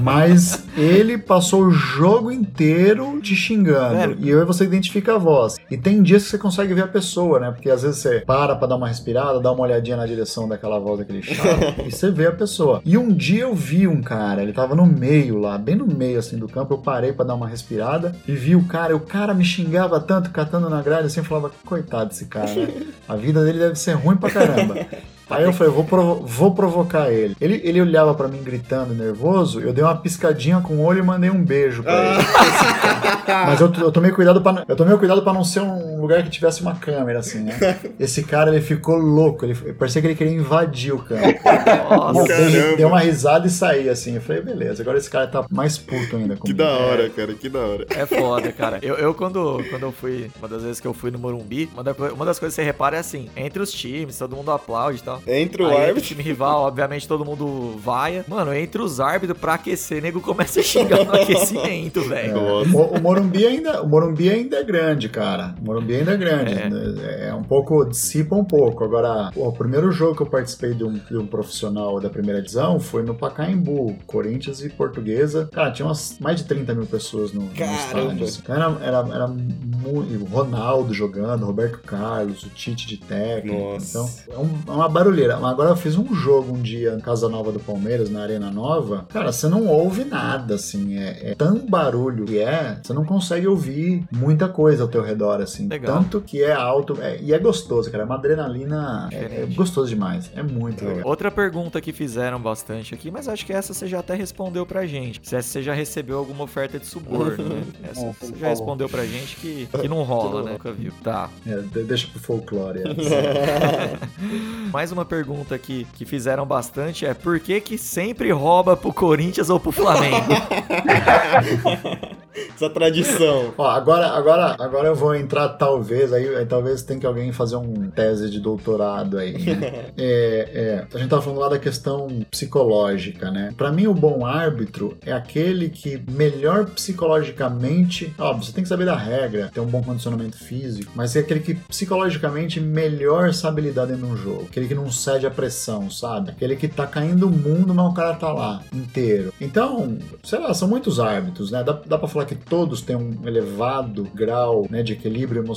Mas ele passou o jogo inteiro te xingando. Velho. E aí você identifica a voz. E tem dias que você consegue ver a pessoa, né? Porque às vezes você para pra dar uma respirada, dá uma olhadinha na direção daquela voz daquele chato, e você vê a pessoa. E um dia eu vi um cara, ele tava no meio lá, bem no meio assim do campo, eu parei pra dar uma respirada e vi o cara, e o cara me xingava tanto, catando na grade, assim, eu falava, coitado desse cara, né? A vida dele deve ser ruim pra caramba. Aí eu falei, vou, provo- vou provocar ele. ele. Ele olhava pra mim gritando, nervoso, eu dei uma piscadinha com o olho e mandei um beijo pra ele. Mas eu, eu tomei cuidado para eu tomei cuidado para não ser um lugar que tivesse uma câmera assim, né? Esse cara ele ficou louco, ele parecia que ele queria invadir o campo. Nossa, eu dei, Caramba. dei uma risada e saí assim. Eu falei, beleza, agora esse cara tá mais puto ainda Que comigo. da hora, cara, que da hora. é foda, cara. Eu, eu quando, quando eu fui, uma das vezes que eu fui no Morumbi, uma, da uma das coisas que você repara é assim, entre os times, todo mundo aplaude e tal. Entre o Aí, entre o árbitro. time rival, obviamente, todo mundo vaia. Mano, entre os árbitros, pra aquecer, nego começa a xingar no aquecimento, É, velho. o, o Morumbi ainda, o Morumbi ainda é grande, cara. O Morumbi ainda é grande. É. É, é um pouco, dissipa um pouco. Agora, o primeiro jogo que eu participei de um, de um profissional da primeira divisão foi no Pacaembu, Corinthians e Portuguesa. Cara, tinha umas, mais de 30 mil pessoas no, no estádio. assim. Então era, era, era muito. Ronaldo jogando, Roberto Carlos, o Tite de técnico. Nossa. Então, é, um- é uma barulheira. Agora eu fiz um jogo um dia em Casa Nova do Palmeiras, na Arena Nova. Cara, você não ouve nada, assim. É, é tão barulho que é, você não consegue ouvir muita coisa ao teu redor, assim. Legal. Tanto que é alto. é- e é gostoso, cara. É uma adrenalina. É, é gostoso demais. É muito legal. Outra pergunta que fizeram bastante aqui, mas acho que essa você já até respondeu pra gente. Se essa você já recebeu alguma oferta de suborno, né? Essa você já falou. respondeu pra gente que, que não rola, né? Nunca viu. Tá. É, de- deixa pro folclore. é. Mais uma pergunta aqui que fizeram bastante é por que que sempre rouba pro Corinthians ou pro Flamengo? Essa tradição. Ó, agora, agora, agora eu vou entrar, talvez, aí, aí talvez tem que alguém fazer um tese de doutorado aí, né? É, é, a gente tava falando lá da questão psicológica, né? Pra mim, o bom árbitro é aquele que melhor psicologicamente. Óbvio, você tem que saber da regra, ter um um bom condicionamento físico, mas é aquele que psicologicamente melhor sabe lidar dentro de um jogo. Aquele que não cede à pressão, sabe? Aquele que tá caindo o mundo, mas o cara tá lá inteiro. Então, sei lá, são muitos árbitros, né? Dá, dá pra falar que todos têm um elevado grau né, de equilíbrio emocional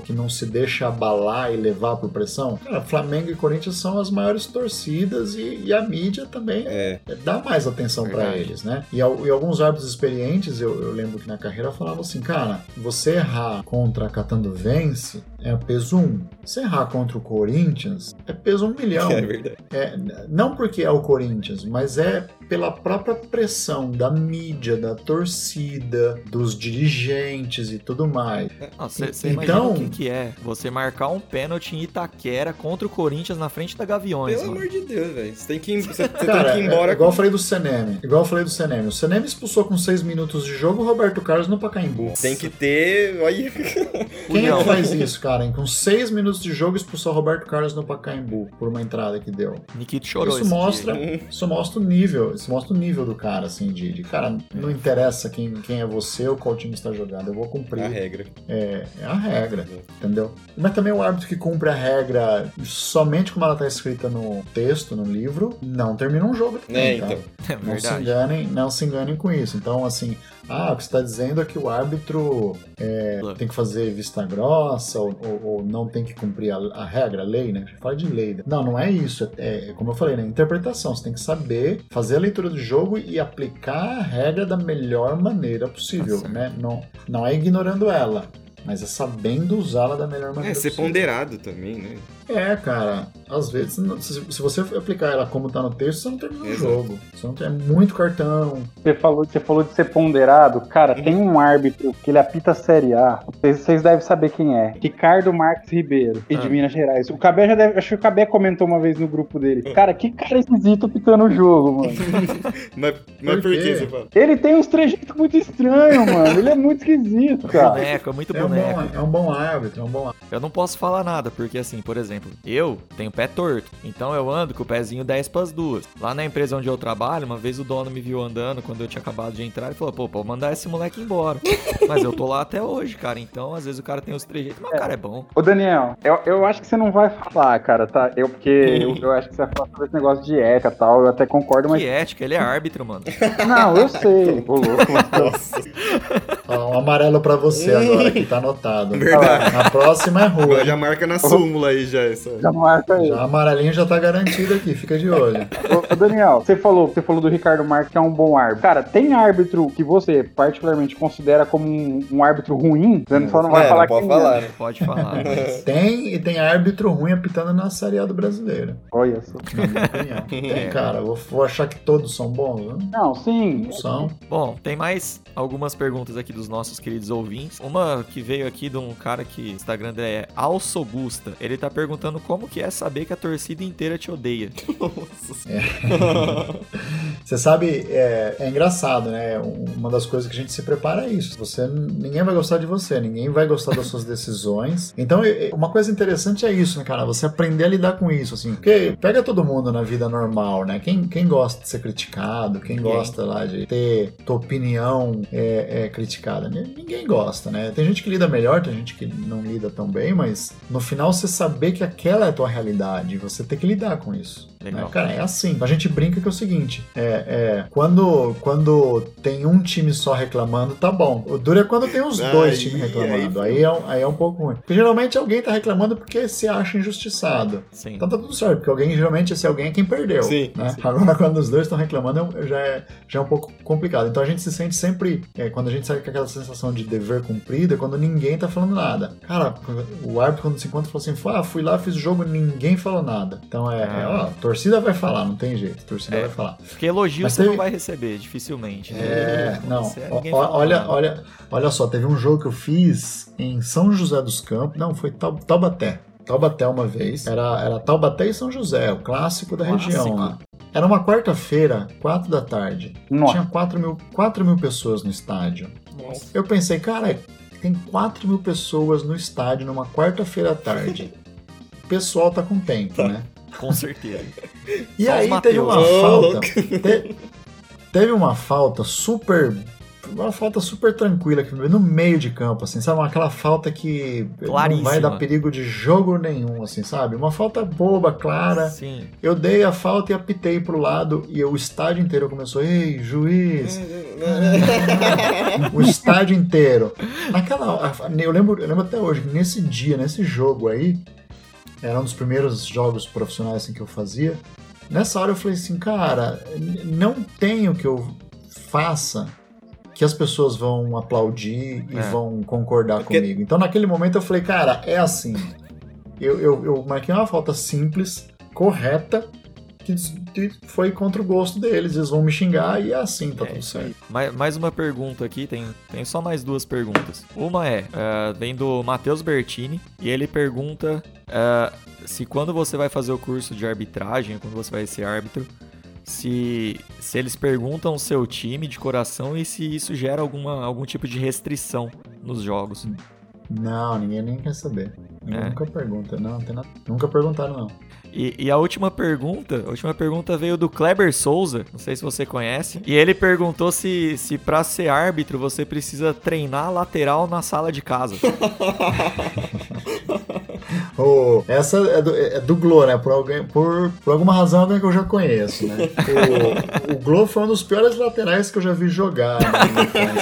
que não se deixa abalar e levar por pressão. Cara, Flamengo e Corinthians são as maiores torcidas e, e a mídia também É. dá mais atenção Verdade. eles, né? E, e alguns árbitros experientes, eu, eu lembro que na carreira falavam assim, cara, você errar contra a Catando Vence é peso 1. Se errar contra o Corinthians é peso 1 milhão. É verdade. É, não porque é o Corinthians, mas é pela própria pressão da mídia, da torcida, dos dirigentes e tudo mais. Você Então- imagina o que, que é você marcar um pênalti em Itaquera contra o Corinthians na frente da Gaviões, Pelo mano. amor de Deus, velho. Você tem que ir, você, Cara, tem que ir embora é, igual eu com... falei do Seneme. Igual eu falei do Seneme. O Seneme expulsou com 6 minutos de jogo o Roberto Carlos no Pacaembu. Tem que ter. Olha. Quem é que faz isso, cara? Com 6 minutos de jogo expulsou o Roberto Carlos no Pacaembu por uma entrada que deu. Nikito chorou isso esse mostra, dia. isso mostra o nível, isso mostra o nível do cara, assim, de, de cara, não interessa quem, quem é você ou qual time está jogando, eu vou cumprir. A regra. É, é a regra, entendeu? Mas também o árbitro que cumpre a regra somente como ela está escrita no texto, no livro, não termina um jogo também, É, tá? então. É Não se enganem, não se enganem com isso. Então, assim, ah, o que você está dizendo é que o árbitro é, tem que fazer vista grossa ou, ou- ou não tem que cumprir a, a regra, a lei, né? A gente fala de lei. Não, não é isso. É, é como eu falei, né? Interpretação. Você tem que saber fazer a leitura do jogo e aplicar a regra da melhor maneira possível, Tá certo. né? Não, não é ignorando ela. Mas é sabendo usá-la da melhor É, maneira ser possível. ponderado também, né? É, cara, às vezes, se, você aplicar ela como tá no texto, você não termina o Exato. jogo. Você não tem é muito cartão, Você falou, você falou de ser ponderado. Cara, tem um árbitro que ele apita a Série A. Vocês, vocês devem saber quem é. Ricardo Marques Ribeiro, e de Ah. Minas Gerais. O Cabé já deve. Acho que o Cabé comentou uma vez no grupo dele. Cara, que cara esquisito apitando o jogo, mano. Mas, mas Por que quê? você fala? Ele tem uns trejeitos muito estranhos, mano. Ele é muito esquisito, cara. Boneco, é muito É um, boneco. bom, é um bom árbitro, é um bom árbitro. Eu não posso falar nada, porque assim, por exemplo, eu tenho pé torto, então eu ando com o pezinho 10 pras duas. Lá na empresa onde eu trabalho, uma vez o dono me viu andando quando eu tinha acabado de entrar e falou: pô, pode mandar esse moleque embora. Mas eu tô lá até hoje, cara, então às vezes o cara tem os trejeitos, mas o cara é bom. Ô, Daniel, eu, eu acho que você não vai falar, cara, tá? Eu, porque eu, eu acho que você vai falar sobre esse negócio de ética e tal. Eu até concordo, mas. Que ética, ele é árbitro, mano. Não, eu sei. Ô, louco, Nossa, Ó, um amarelo pra você agora, que tá anotado. Verdade. Na próxima é rua. já marca na súmula aí já essa. já marca aí. Já amarelinho já tá garantido aqui, fica de olho. Ô, ô, Daniel, você falou, você falou do Ricardo Marques que é um bom árbitro. Cara, tem árbitro que você particularmente considera como um, um árbitro ruim? Você só não vai É, falar não pode quem falar, é. né? Pode falar. mas- Tem e tem árbitro ruim apitando na Série A do brasileiro, Olha só. na minha opinião. Tem, cara, vou, vou achar que todos são bons? Não, Não, sim. não são. Bom, tem mais algumas perguntas aqui dos nossos queridos ouvintes. Uma que veio aqui de um cara que o Instagram dele é Alsogusta. Ele tá perguntando como que é saber que a torcida inteira te odeia. Você sabe, é, é engraçado, né? Uma das coisas que a gente se prepara é isso. Você, ninguém vai gostar de você, ninguém vai gostar das suas decisões. Então, uma coisa interessante é isso, né, cara? Você aprender a lidar com isso, assim. Porque pega todo mundo na vida normal, né? Quem, quem gosta de ser criticado, quem Ninguém. gosta lá de ter tua opinião é, é criticada? Ni- Ninguém gosta, né? Tem gente que lida melhor, tem gente que não lida tão bem, mas no final você saber que aquela é a tua realidade, você tem que lidar com isso. Legal. né? Cara, é assim. A gente brinca que é o seguinte: é, é, quando, quando tem um time só reclamando, tá bom. O duro é quando tem os Aí- dois times reclamando. aí- Aí, é, um- aí é um pouco ruim. Porque geralmente alguém tá reclamando porque se acha injustiçado. Sim. Então tá tudo certo, porque alguém, geralmente, esse alguém é quem perdeu. Sim, né? sim. Agora, quando os dois estão reclamando, é já é, já é um pouco complicado. Então a gente se sente sempre, é, quando a gente sai com aquela sensação de dever cumprido, é quando ninguém tá falando nada. Cara, o árbitro, quando se encontra, falou assim: ah, fui lá, fiz o jogo, ninguém falou nada. Então é, é, ó, a torcida vai falar, não tem jeito, a torcida É. vai falar. Porque elogio Mas você teve- não vai receber, dificilmente. né? É, Quando não. você é, fala olha, nada. olha, olha só, teve um jogo que eu fiz em São José dos Campos. Não, foi Tau- Taubaté. Taubaté uma vez. Era, era Taubaté e São José, o clássico da Clássico. região lá. Era uma quarta-feira, quatro da tarde. Nossa. Tinha 4 mil, 4 mil pessoas no estádio. Nossa. Eu pensei, cara, tem 4 mil pessoas no estádio numa quarta-feira à tarde. O pessoal tá com tempo, né? Com certeza. E Só aí teve uma falta. te- teve uma falta super uma falta super tranquila, no meio de campo, assim, sabe? Aquela falta que não vai dar perigo de jogo nenhum, assim, sabe? Uma falta boba, clara. Sim. Eu dei a falta e apitei pro lado e o estádio inteiro começou, ei, juiz! o estádio inteiro. Naquela. Eu lembro, eu lembro até hoje, nesse dia, nesse jogo aí, era um dos primeiros jogos profissionais assim, que eu fazia. Nessa hora eu falei assim, cara, não tenho que eu faça que as pessoas vão aplaudir e é. vão concordar Porque... comigo. Então naquele momento eu falei, cara, é assim. Eu, eu, eu marquei uma falta simples, correta, que foi contra o gosto deles. Eles vão me xingar e é assim, tá é, tudo certo. Mais, mais uma pergunta aqui, tem, tem só mais duas perguntas. Uma é, uh, vem do Matheus Bertini, e ele pergunta uh, se quando você vai fazer o curso de arbitragem, quando você vai ser árbitro, se, se eles perguntam o seu time de coração e se isso gera alguma, algum tipo de restrição nos jogos. Não, ninguém nem quer saber. É. Nunca pergunta, não, não tem nada. Nunca perguntaram, não. E, e, a última pergunta, a última pergunta veio do Kleber Souza, não sei se você conhece, e ele perguntou se, se para ser árbitro você precisa treinar lateral na sala de casa. oh, essa é do, é né? Por, alguém, por, por alguma razão alguém que eu já conheço, né? O, o Glo foi um dos piores laterais que eu já vi jogar. Né?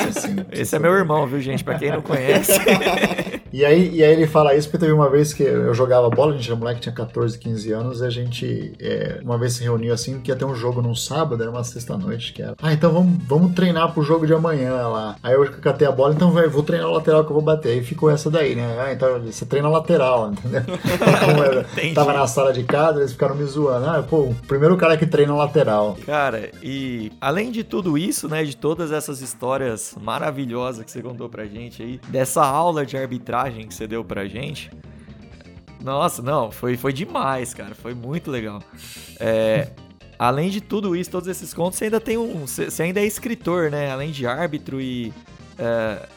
Assim, Esse é meu irmão, viu, gente? Pra quem não conhece. e, aí, e aí ele fala isso porque teve uma vez que eu jogava bola, a gente era moleque, tinha 14, 15 anos, e a gente é, uma vez se reuniu assim, que ia ter um jogo num sábado, era uma sexta-noite que era. Ah, então vamos, vamos treinar pro jogo de amanhã lá. Aí eu catei a bola, então vai, vou treinar o lateral que eu vou bater. Aí ficou essa daí, né? Ah, então você treina lateral, entendeu? Como era, tava na sala de casa, eles ficaram me zoando. Ah, pô, o primeiro cara que treina lateral. Cara, e além de tudo isso, né, de todas essas histórias maravilhosas que você contou pra gente aí, dessa aula de arbitragem que você deu pra gente, nossa, não, foi, foi demais, cara. Foi muito legal. É, além de tudo isso, todos esses contos, você ainda tem um. Você ainda é escritor, né? Além de árbitro e. É,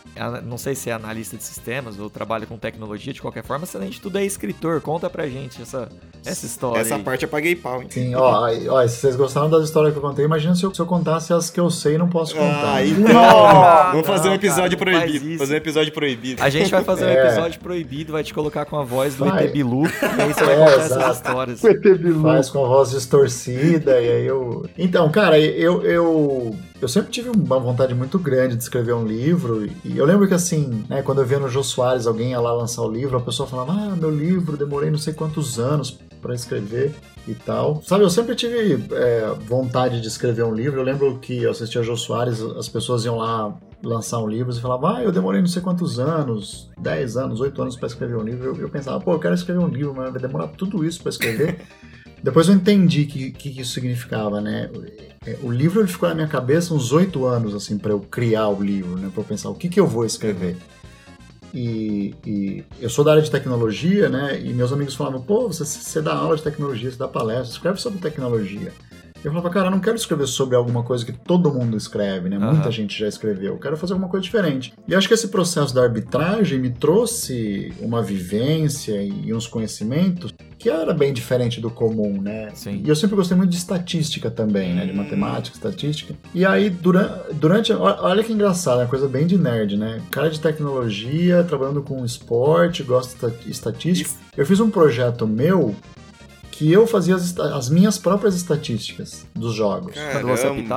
não sei se é analista de sistemas ou trabalha com tecnologia, de qualquer forma, se além de tudo é escritor. Conta pra gente essa, essa história. Essa aí. parte eu paguei pau, hein? Sim, ó, ó, se vocês gostaram das histórias que eu contei, imagina se eu, se eu contasse as que eu sei e não posso contar. Ah, então. Ah, Vamos fazer um episódio cara, proibido. Fazer um episódio proibido. A gente vai fazer um é. episódio proibido, vai te colocar com a voz do vai. ET Bilu, e aí você vai é, contar exato. essas histórias. O ET Bilu. Faz com a voz distorcida, e aí eu. Então, cara, eu, eu eu sempre tive uma vontade muito grande de escrever um livro, e eu lembro que assim, né, quando eu via no Jô Soares alguém ia lá lançar o livro, a pessoa falava, ah, meu livro, demorei não sei quantos anos para escrever e tal. Sabe, eu sempre tive é, vontade de escrever um livro. Eu lembro que eu assistia Jô Soares, as pessoas iam lá lançar um livro e falavam, ah, eu demorei não sei quantos anos, 10 anos, 8 anos para escrever um livro. Eu, eu, pensava, pô, eu quero escrever um livro, mas vai demorar tudo isso para escrever. Depois eu entendi o que, que, isso significava, né? É, o livro ele ficou na minha cabeça uns oito anos, assim, para eu criar o livro, né? Para eu pensar o que, que eu vou escrever. E, e, eu sou da área de tecnologia, né? E meus amigos falavam, pô, você, você dá aula de tecnologia, você dá palestra, escreve sobre tecnologia. Eu falava, cara, eu não quero escrever sobre alguma coisa que todo mundo escreve, né? Uhum. Muita gente já escreveu. Eu quero fazer alguma coisa diferente. E acho que esse processo da arbitragem me trouxe uma vivência e uns conhecimentos que era bem diferente do comum, né? Sim. E eu sempre gostei muito de estatística também, né? De matemática, estatística. E aí, durante. durante olha que engraçado, é uma coisa bem de nerd, né? Cara de tecnologia, trabalhando com esporte, gosta de estatística. Eu fiz um projeto meu que eu fazia as, as, minhas próprias estatísticas dos jogos.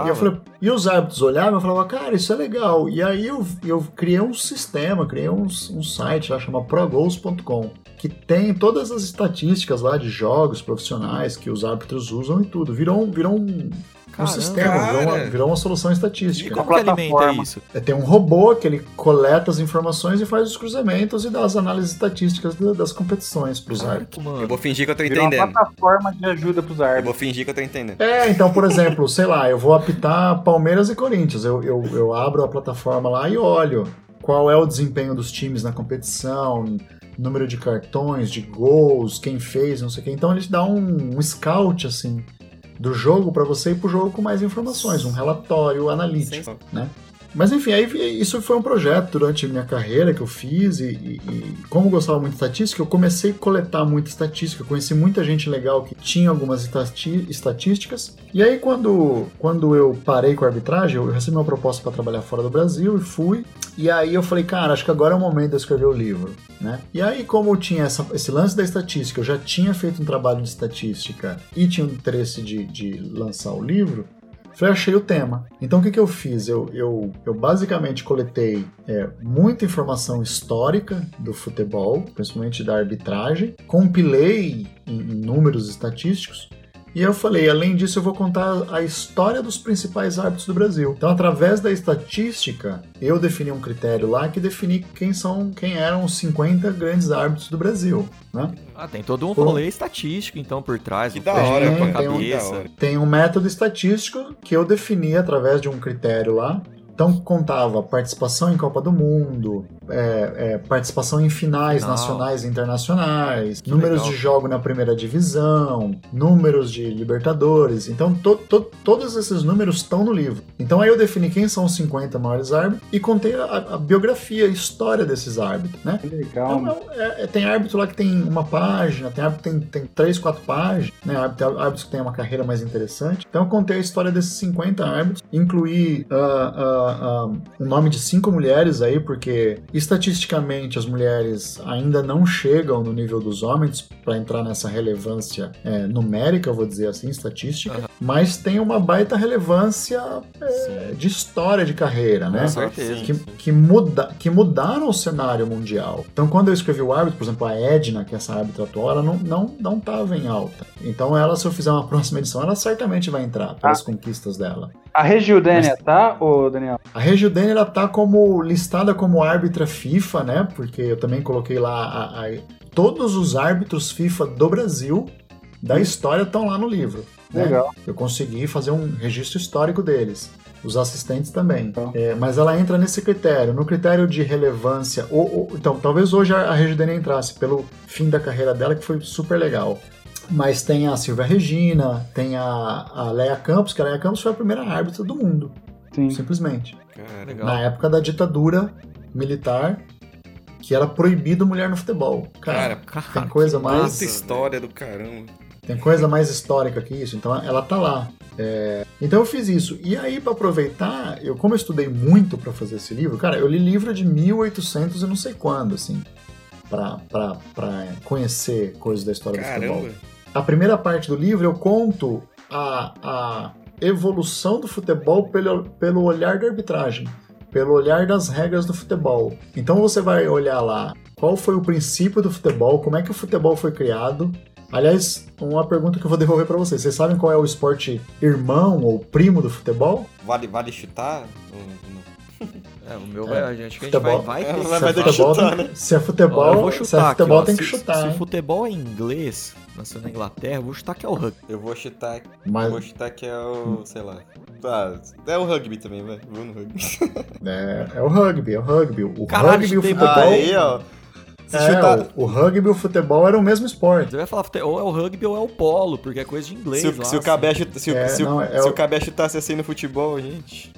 E, falei, e, os árbitros olhavam e falavam, cara, isso é legal. E aí eu, eu criei um sistema, criei um, um site lá, chama progoals.com, que tem todas as estatísticas lá de jogos profissionais que os árbitros usam e tudo. Virou, virou um um sistema, virou uma, virou uma, solução estatística. E como que alimenta isso? É, tem um robô que ele coleta as informações e faz os cruzamentos e dá as análises estatísticas das competições para os árbitros. Eu vou fingir que eu tô entendendo. Virou uma plataforma de ajuda para os árbitros. Eu vou fingir que eu tô entendendo. É, então, por exemplo, sei lá, eu vou apitar Palmeiras e Corinthians. Eu, eu, eu abro a plataforma lá e olho qual é o desempenho dos times na competição, número de cartões, de gols, quem fez, não sei o quê. Então ele te dá um, um scout, assim, do jogo para você ir pro jogo com mais informações, um relatório analítico, né? Mas enfim, aí isso foi um projeto durante minha carreira que eu fiz e, e, e, como eu gostava muito de estatística, eu comecei a coletar muita estatística, conheci muita gente legal que tinha algumas estati estatísticas. E aí quando, quando eu parei com a arbitragem, eu recebi uma proposta para trabalhar fora do Brasil e fui. E aí eu falei, cara, acho que agora é o momento de eu escrever o livro, né? E aí como tinha essa, esse lance da estatística, eu já tinha feito um trabalho de estatística e tinha o interesse de, de lançar o livro, Falei, achei o tema. Então o que, que eu fiz? Eu, eu, eu basicamente coletei é, muita informação histórica do futebol, principalmente da arbitragem, compilei em, em números estatísticos e eu falei, além disso, eu vou contar a história dos principais árbitros do Brasil. Então, através da estatística, eu defini um critério lá que defini quem são, quem eram os 50 grandes árbitros do Brasil, né? Ah, tem todo um rolê estatístico, então, por trás. Que da hora, com a tem, cabeça. um, tem um método estatístico que eu defini através de um critério lá. Então contava participação em Copa do Mundo, é, é, participação em finais Final. nacionais e internacionais, Que números legal. de jogo na primeira divisão, números de Libertadores. Então to, to, todos esses números estão no livro. Então aí eu defini quem são os 50 maiores árbitros e contei a, a biografia, a história desses árbitros, né? Que legal. Então, é- é- tem árbitro lá que tem uma página, tem árbitro que tem, tem três, quatro páginas, né? Árbitro, árbitros que tem uma carreira mais interessante. Então eu contei a história desses 50 árbitros, incluí ah, ah, ah, o nome de cinco mulheres aí, porque estatisticamente as mulheres ainda não chegam no nível dos homens para entrar nessa relevância é, numérica, eu vou dizer assim, estatística, mas tem uma baita relevância é, de história de carreira, né? Com certeza. Que, que, muda, que mudaram o cenário mundial. Então, quando eu escrevi o árbitro, por exemplo, a Edna, que é essa árbitra atual, ela não, não, não tava em alta. Então, ela, se eu fizer uma próxima edição, ela certamente vai entrar pelas conquistas dela. A Regildênia, tá, ô Daniel? A Regildene, ela tá como listada como árbitra FIFA, né? Porque eu também coloquei lá a- a- todos os árbitros FIFA do Brasil da história estão lá no livro. né? Legal. Eu consegui fazer um registro histórico deles. Os assistentes também. É, mas ela entra nesse critério, no critério de relevância. Ou, ou- então, talvez hoje a, a Regidene entrasse pelo fim da carreira dela, que foi super legal. Mas tem a Silvia Regina, tem a, a Leia Campos, que a Leia Campos foi a primeira árbitra do mundo, Sim. simplesmente. Cara, Legal. Na época da ditadura militar, que era proibido mulher no futebol. Cara, Cara, tem coisa que mais. Puta história do caramba. Tem coisa mais histórica que isso, então ela tá lá. É, Então eu fiz isso. E aí, pra aproveitar, eu como eu estudei muito pra fazer esse livro, cara, eu li livro de 1800 e não sei quando, assim, pra, pra, pra conhecer coisas da história do futebol. A primeira parte do livro eu conto a, a evolução do futebol pelo, pelo olhar da arbitragem, pelo olhar das regras do futebol. Então você vai olhar lá qual foi o princípio do futebol, como é que o futebol foi criado. Aliás, uma pergunta que eu vou devolver pra vocês. Vocês sabem qual é o esporte irmão ou primo do futebol? Vale, vale chutar? É, o meu É, vai, a gente, a gente futebol- vai, vai É, ter. vai- se, é que futebol, chutar, tem- né? se é Ó, futebol, eu vou se é chutar aqui, futebol ó. tem se, que chutar. Se hein? o futebol é inglês, nasceu na Inglaterra, eu vou chutar que é o rugby. Eu vou chutar. Mas Vou chutar que é o. sei lá. Ah, é o rugby também, vai. Vou no rugby. é, é o rugby, é o rugby. O Caralho, rugby e o futebol. Aí, ó. Se É, chutar. o, o rugby e o futebol eram o mesmo esporte. Você vai falar ou é o rugby ou é o polo, porque é coisa de inglês. Se, o- se o assim. Cabé chuta- se, o- É, se, o- não, é se o- o Cabé chutasse assim no futebol, gente.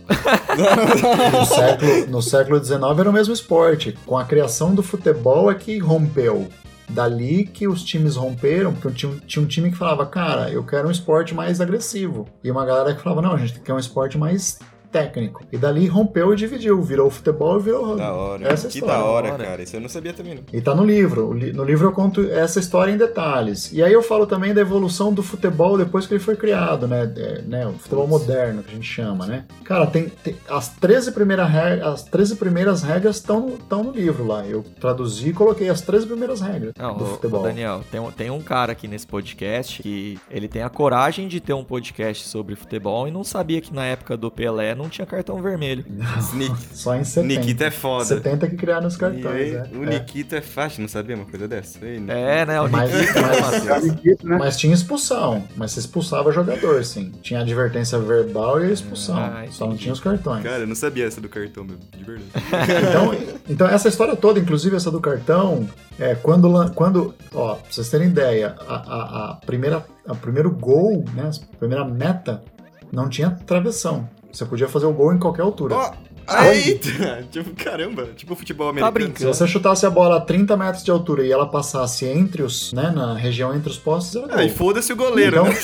No século, no século XIX era o mesmo esporte. Com a criação do futebol é que rompeu. Dali que os times romperam, porque tinha, um- tinha um time que falava, cara, eu quero um esporte mais agressivo. E uma galera que falava, não, a gente quer um esporte mais técnico. E dali rompeu e dividiu, virou futebol e virou rugby. Da hora. Essa que história. da hora, cara. Isso eu não sabia também, não. E tá no livro. O li- No livro eu conto essa história em detalhes. E aí eu falo também da evolução do futebol depois que ele foi criado, né? É, né? O futebol Putz. moderno, que a gente chama, né? Cara, tem, tem- as, 13 primeira re- as 13 primeiras regras estão no, livro lá. Eu traduzi e coloquei as 13 primeiras regras Não, do ô, futebol. Daniel, tem, um- tem um cara aqui nesse podcast que ele tem a coragem de ter um podcast sobre futebol e não sabia que na época do Pelé não tinha cartão vermelho. Nik- Só em 70. Nikita é foda. 70 que criaram os cartões, aí, né? O É. Nikita é fácil, não sabia uma coisa dessa? Ei. É, né? O Mas- Nikita, né, mas-? Isso, né? Mas tinha expulsão. Mas se expulsava jogador, sim. Tinha advertência verbal e a expulsão. Ah, Só não tinha os cartões. Cara, eu não sabia essa do cartão mesmo, de verdade. Então, então essa história toda, inclusive essa do cartão, é, quando, quando ó, pra vocês terem ideia, a, a, a primeira, a primeiro gol, né, a primeira meta, não tinha travessão. Você podia fazer o gol em qualquer altura. Ó, Eita! Tipo, caramba, tipo futebol americano. brincando. Se você chutasse a bola a 30 metros de altura e ela passasse entre os, né, na região entre os postes, era e gol. foda-se o goleiro, Então, né?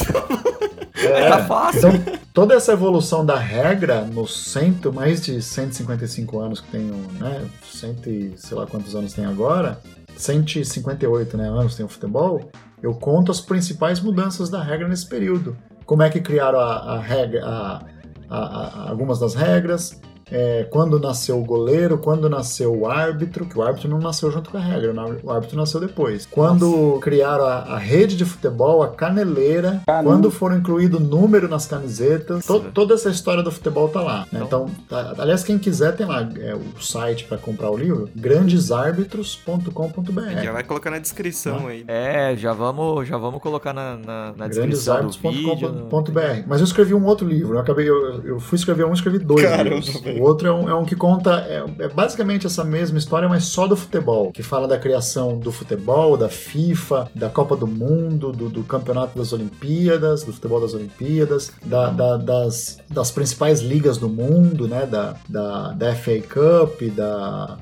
é, Tá fácil. Então, toda essa evolução da regra nos cento, mais de 155 anos que tem, o, né, cento e sei lá quantos anos tem agora, 158 né, anos tem o futebol, eu conto as principais mudanças da regra nesse período. Como é que criaram a, a regra, a- a- a- algumas das regras, é, quando nasceu o goleiro, quando nasceu o árbitro, que o árbitro não nasceu junto com a regra, o árbitro nasceu depois. Quando criaram a, a rede de futebol, a caneleira, Caramba. quando foram incluído número nas camisetas, to- Nossa. toda essa história do futebol tá lá. né? Então- tá- aliás, quem quiser tem lá é, o site para comprar o livro, grandesarbitros.com.br. Já vai colocar na descrição aí. É, já vamos, já vamos colocar na, na, na descrição do vídeo. no- grandesarbitros.com.br. Mas eu escrevi um outro livro. Eu, acabei, eu, eu fui escrever um, escrevi dois Caramba, livros. O outro é um, é um que conta é, é basicamente essa mesma história, mas só do futebol, que fala da criação do futebol, da FIFA, da Copa do Mundo, do, do Campeonato das Olimpíadas, do futebol das Olimpíadas, da- da- das, das principais ligas do mundo, né? Da, da, da FA Cup, da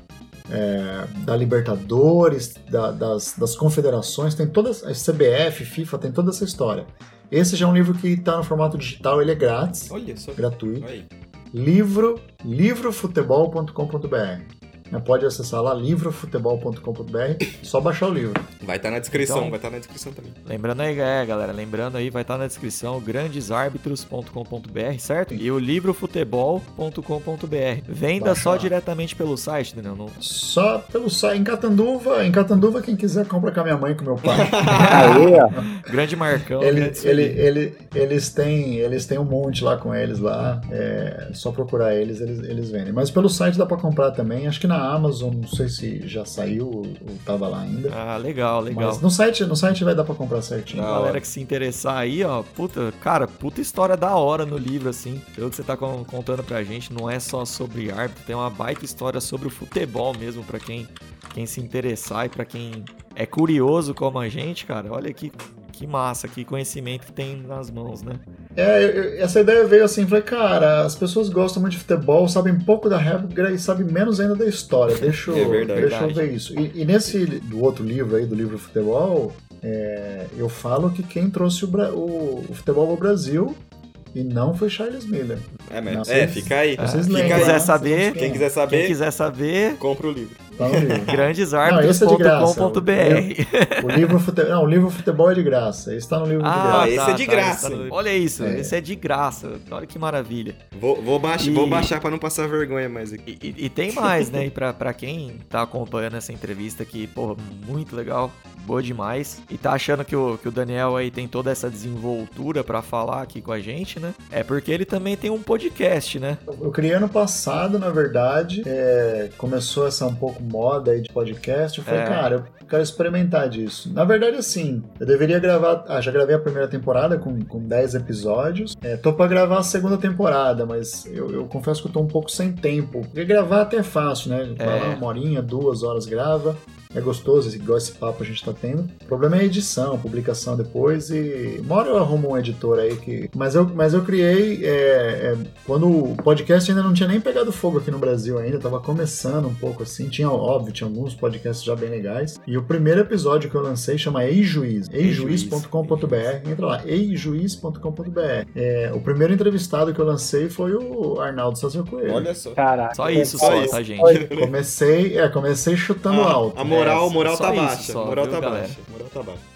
é, da Libertadores, da- das, das confederações, tem todas, a CBF, FIFA, tem toda essa história. Esse já é um livro que está no formato digital, ele é grátis, Olha só. gratuito. Aí. Livro, livrofutebol.com.br. Né, Pode acessar lá, livrofutebol.com.br, só baixar o livro. Vai estar na descrição, Então- vai estar na descrição também. Lembrando aí, é, galera, lembrando aí, vai estar na descrição grandesarbitros.com.br, certo? E o livro futebol.com.br. Venda Baixa só lá. diretamente pelo site, Daniel. Não... Só pelo site, em Catanduva, em Catanduva, quem quiser compra com a minha mãe e com meu pai. Aí, ó. Grande Marcão, Ele- grande ele- ele- eles, têm, eles têm um monte lá com eles lá. É só procurar eles, eles, eles vendem. Mas pelo site dá pra comprar também. Acho que na Amazon, não sei se já saiu ou tava lá ainda. Ah, legal, legal. Mas no site, no site vai dar pra comprar certinho. Da galera que se interessar aí, ó, puta, cara, puta história da hora no livro, assim. Pelo que você tá con- contando pra gente, não é só sobre árbitro, tem uma baita história sobre o futebol mesmo, pra quem, quem se interessar e pra quem é curioso como a gente, cara. Olha que, que massa, que conhecimento que tem nas mãos, né? É, eu- eu- essa ideia veio assim, falei, cara, as pessoas gostam muito de futebol, sabem pouco da regra e sabem menos ainda da história. Deixa, eu- É verdade. deixa eu ver isso. E, e nesse do outro livro aí, do livro Futebol, é, eu falo que quem trouxe o, o- o futebol ao Brasil e não foi Charles Miller. É, mas, Não, é vocês- fica aí. Vocês Fica quem quiser saber, Vocês Quem quiser saber, Quem quiser saber, compra o livro. Tá é de graça. grandesarbitros.com.br. O livro futebol, não, o livro futebol é de graça. Esse tá no livro de Ah, graça. esse é de graça, esse tá hein? no- Olha isso, É. esse é de graça. Olha que maravilha. Vou, vou, baixar, E- vou baixar pra não passar vergonha mais aqui. E, e- e tem mais, né? E pra, pra quem tá acompanhando essa entrevista aqui, porra, muito legal, boa demais. E tá achando que o, que o Daniel aí tem toda essa desenvoltura pra falar aqui com a gente, né? É porque ele também tem um podcast, né? Eu criei ano passado, na verdade. é, começou essa um pouco moda aí de podcast. Eu falei, É. cara, eu quero experimentar disso. Na verdade, assim, eu deveria gravar. Ah, já gravei a primeira temporada com, com 10 episódios. É, tô pra gravar a segunda temporada, mas eu, eu confesso que eu tô um pouco sem tempo. Porque gravar até é fácil, né? Vai É. lá uma horinha, duas horas grava. É gostoso, esse- igual esse papo a gente tá tendo. O problema é a edição, publicação depois e. Uma hora eu arrumo um editor aí que. Mas eu, mas eu criei. é, é, quando o podcast ainda não tinha nem pegado fogo aqui no Brasil ainda, tava começando um pouco assim. Tinha, óbvio, tinha alguns podcasts já bem legais. E o primeiro episódio que eu lancei chama Ei Juiz. eijuiz.com.br. Entra lá, eijuiz.com.br. É, o primeiro entrevistado que eu lancei foi o Arnaldo César Coelho. Olha só. Caraca. Só isso, só só, isso. tá, gente? Comecei, é, comecei chutando Ah, alto. a moral, moral tá isso baixa. moral tá baixa. Moral tá baixa.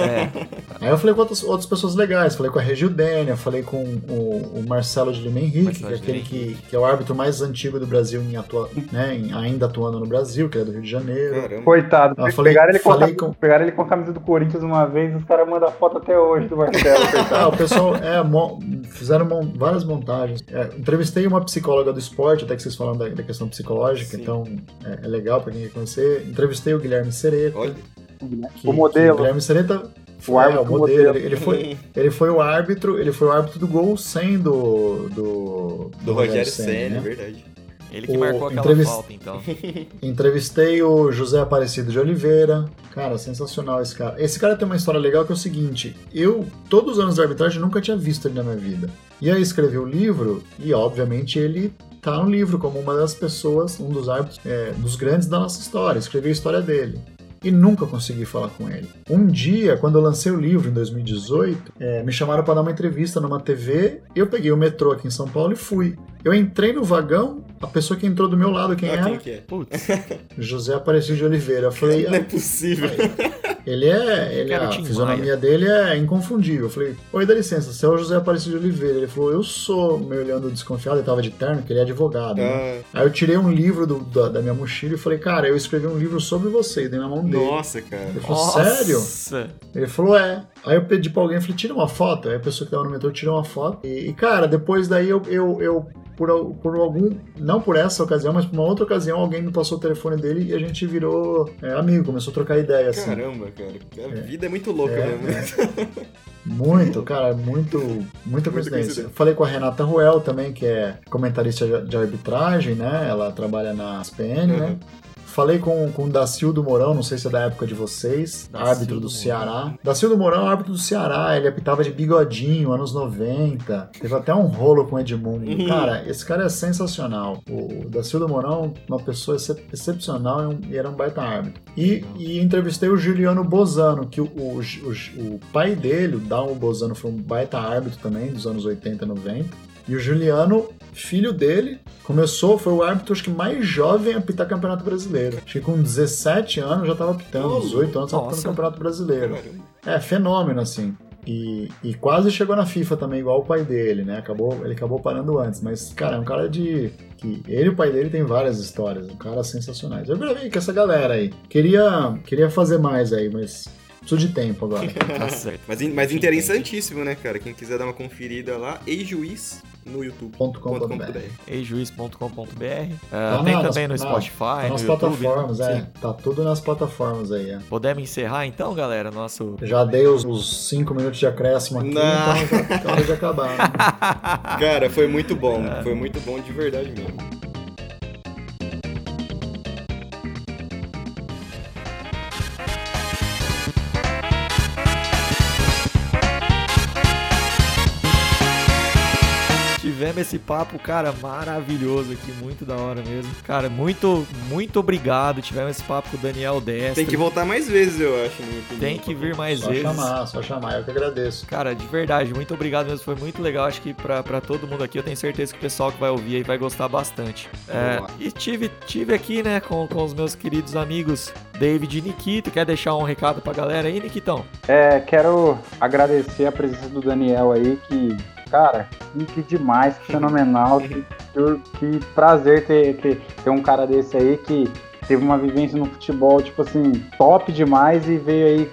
É. Aí eu falei com outras, outras pessoas legais, falei com a Regil Dênia, falei com o, o Marcelo de Lima Henrique, que é aquele que, que é o árbitro mais antigo do Brasil, em atua, né, em- ainda atuando no Brasil, que é do Rio de Janeiro. Caramba. Coitado. Ah, falei- pegaram, ele com a falei camisa- com- pegaram ele com a camisa do Corinthians uma vez, os caras mandam foto até hoje do Marcelo. Ah, o pessoal é, mo- fizeram mon- várias montagens. É, entrevistei uma psicóloga do esporte, até que vocês falaram da, da questão psicológica, Sim. então é, é legal pra quem quer conhecer. Entrevistei o Guilherme Sereta. Olha. que- o modelo. Guilherme Sereta O foi, árbitro é, o modelo. modelo. Ele, ele foi, ele foi o árbitro, ele foi o árbitro do gol 100 do do, Do Rogério Ceni, Senna, né? é verdade. Ele que O marcou aquela entrevist- falta, então. Entrevistei o José Aparecido de Oliveira. Cara, sensacional esse cara. Esse cara tem uma história legal que é o seguinte: eu, todos os anos da arbitragem, nunca tinha visto ele na minha vida. E aí escrevi o livro, e obviamente ele tá no livro como uma das pessoas, um dos árbitros, é, dos grandes da nossa história. Escrevi a história dele. E nunca consegui falar com ele. Um dia, quando eu lancei o livro em 2018, é, me chamaram para dar uma entrevista numa TV. Eu peguei o metrô aqui em São Paulo e fui. Eu entrei no vagão, a pessoa que entrou do meu lado, quem Ah, era? quem que é? Putz, José Aparecido de Oliveira. Eu falei, Não é possível. Ele é. Ele, Quero a Tim fisionomia dele é inconfundível. Eu falei, oi, dá licença, você é o José Aparecido de Oliveira. Ele falou, eu sou, me olhando desconfiado, ele tava de terno, que ele é advogado. né? Ah, Aí eu tirei um livro do- da, da minha mochila e falei, cara, eu escrevi um livro sobre você, e dei na mão dele. nossa, cara. Ele falou, sério? Nossa. Ele falou, é. Aí eu pedi pra alguém, falei, tira uma foto. Aí a pessoa que tava no metrô tirou uma foto. E, e, cara, depois daí eu, eu, eu por, por algum, não por essa ocasião, mas por uma outra ocasião, alguém me passou o telefone dele e a gente virou é, amigo, começou a trocar ideia, assim. Caramba, cara. A vida é muito louca É, mesmo. Muito, cara, muito, muita coincidência. coincidência. Falei com a Renata Ruel também, que é comentarista de- arbitragem, né? Ela trabalha na SPN, né? Falei com, com o Dacildo Mourão, não sei se é da época de vocês, Dacildo árbitro do. Ceará. Dacildo Mourão é árbitro do Ceará, ele apitava de bigodinho, anos 90. Teve até um rolo com o Edmundo. Uhum. Cara, esse cara é sensacional. O Dacildo Mourão, uma pessoa excep- excepcional e, um- e era um baita árbitro. E, e entrevistei o Juliano Bozano, que o, o, o- o pai dele, o Dalmo Bozano, foi um baita árbitro também, dos anos 80 e 90. E o Juliano, filho dele, começou, foi o árbitro acho que mais jovem a apitar Campeonato Brasileiro. Acho que com 17 anos já estava apitando, Oh, 18 anos estava nossa. apitando Campeonato Brasileiro. É, fenômeno, assim. E, e quase chegou na FIFA também, igual o pai dele, né? Acabou, ele acabou parando antes. Mas, cara, é um cara de. que Ele e o pai dele tem várias histórias, um cara sensacionais. Eu gravei com essa galera aí. Queria, queria fazer mais aí, mas preciso de tempo agora. Tá certo. Mas, mas interessantíssimo, né, cara? Quem quiser dar uma conferida lá, ex-juiz no youtube. Ponto com ponto .com.br. BR. eijuiz.com.br. É, Tá tem também no Spotify, Tá no nas YouTube. plataformas, né? é. Sim. Tá tudo nas plataformas aí, é. Podemos encerrar então, galera, nosso Já dei os, os cinco minutos de acréscimo aqui, Não. então já hora de acabar. né? Cara, foi muito bom. Foi muito bom de verdade mesmo. Tivemos esse papo, cara, maravilhoso aqui, muito da hora mesmo. Cara, muito, muito obrigado. Tivemos esse papo com o Daniel Destro. Tem que voltar mais vezes, eu acho. Tem que vir mais Só vezes. chamar, só chamar, eu que agradeço. Cara, de verdade, muito obrigado mesmo. Foi muito legal. Acho que pra, pra todo mundo aqui, eu tenho certeza que o pessoal que vai ouvir aí vai gostar bastante. É, e tive, tive aqui, né, com, com os meus queridos amigos David e Nikito. Quer deixar um recado pra galera aí, Nikitão? É, quero agradecer a presença do Daniel aí, que, cara, que, demais, que fenomenal, que, que- prazer ter, ter, ter um cara desse aí que teve uma vivência no futebol, tipo assim, top demais e veio aí,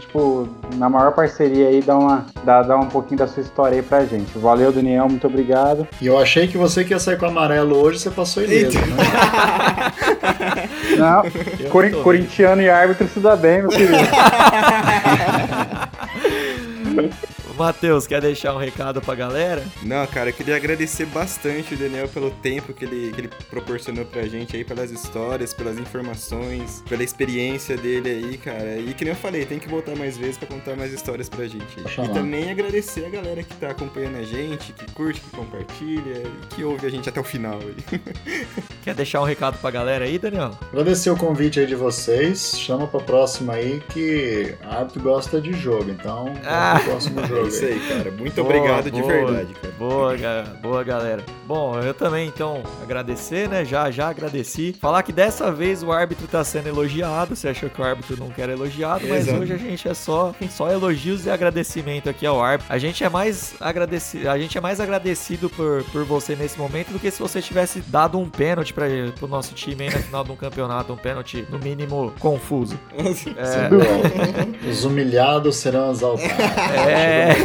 tipo, na maior parceria aí, dar, uma, dar, dar um pouquinho da sua história aí pra gente. Valeu, Daniel, muito obrigado. E eu achei que você que ia sair com amarelo hoje, você passou ileso, né? Não, Eu cori- tô corintiano e árbitro se dá bem, meu querido. Matheus, quer deixar um recado pra galera? Não, cara, eu queria agradecer bastante o Daniel pelo tempo que ele, que ele proporcionou pra gente aí, pelas histórias, pelas informações, pela experiência dele aí, cara. E que nem eu falei, tem que voltar mais vezes pra contar mais histórias pra gente. E também agradecer a galera que tá acompanhando a gente, que curte, que compartilha e que ouve a gente até o final aí. Quer deixar um recado pra galera aí, Daniel? Agradecer o convite aí de vocês. Chama pra próxima aí que a gosta de jogo, então Ah. próximo É jogo isso aí. cara. Muito Boa, obrigado de boa. verdade, cara. Boa, boa galera. Bom, eu também então agradecer, né? Já já agradeci. Falar que dessa vez o árbitro tá sendo elogiado. Você achou que o árbitro não quer elogiado, mas Exato. hoje a gente é só só elogios e agradecimento aqui ao árbitro. A gente é mais agradecido, a gente é mais agradecido por, por você nesse momento do que se você tivesse dado um pênalti para pro nosso time aí na final de um campeonato, um pênalti no mínimo confuso. É, Os humilhados serão exaltados. É.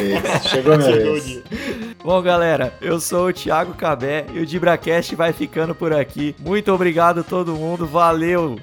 Chegou minha Chegou vez. dia. Bom, galera, eu sou o Thiago Cabé e o DibraCast vai ficando por aqui. Muito obrigado a todo mundo, valeu!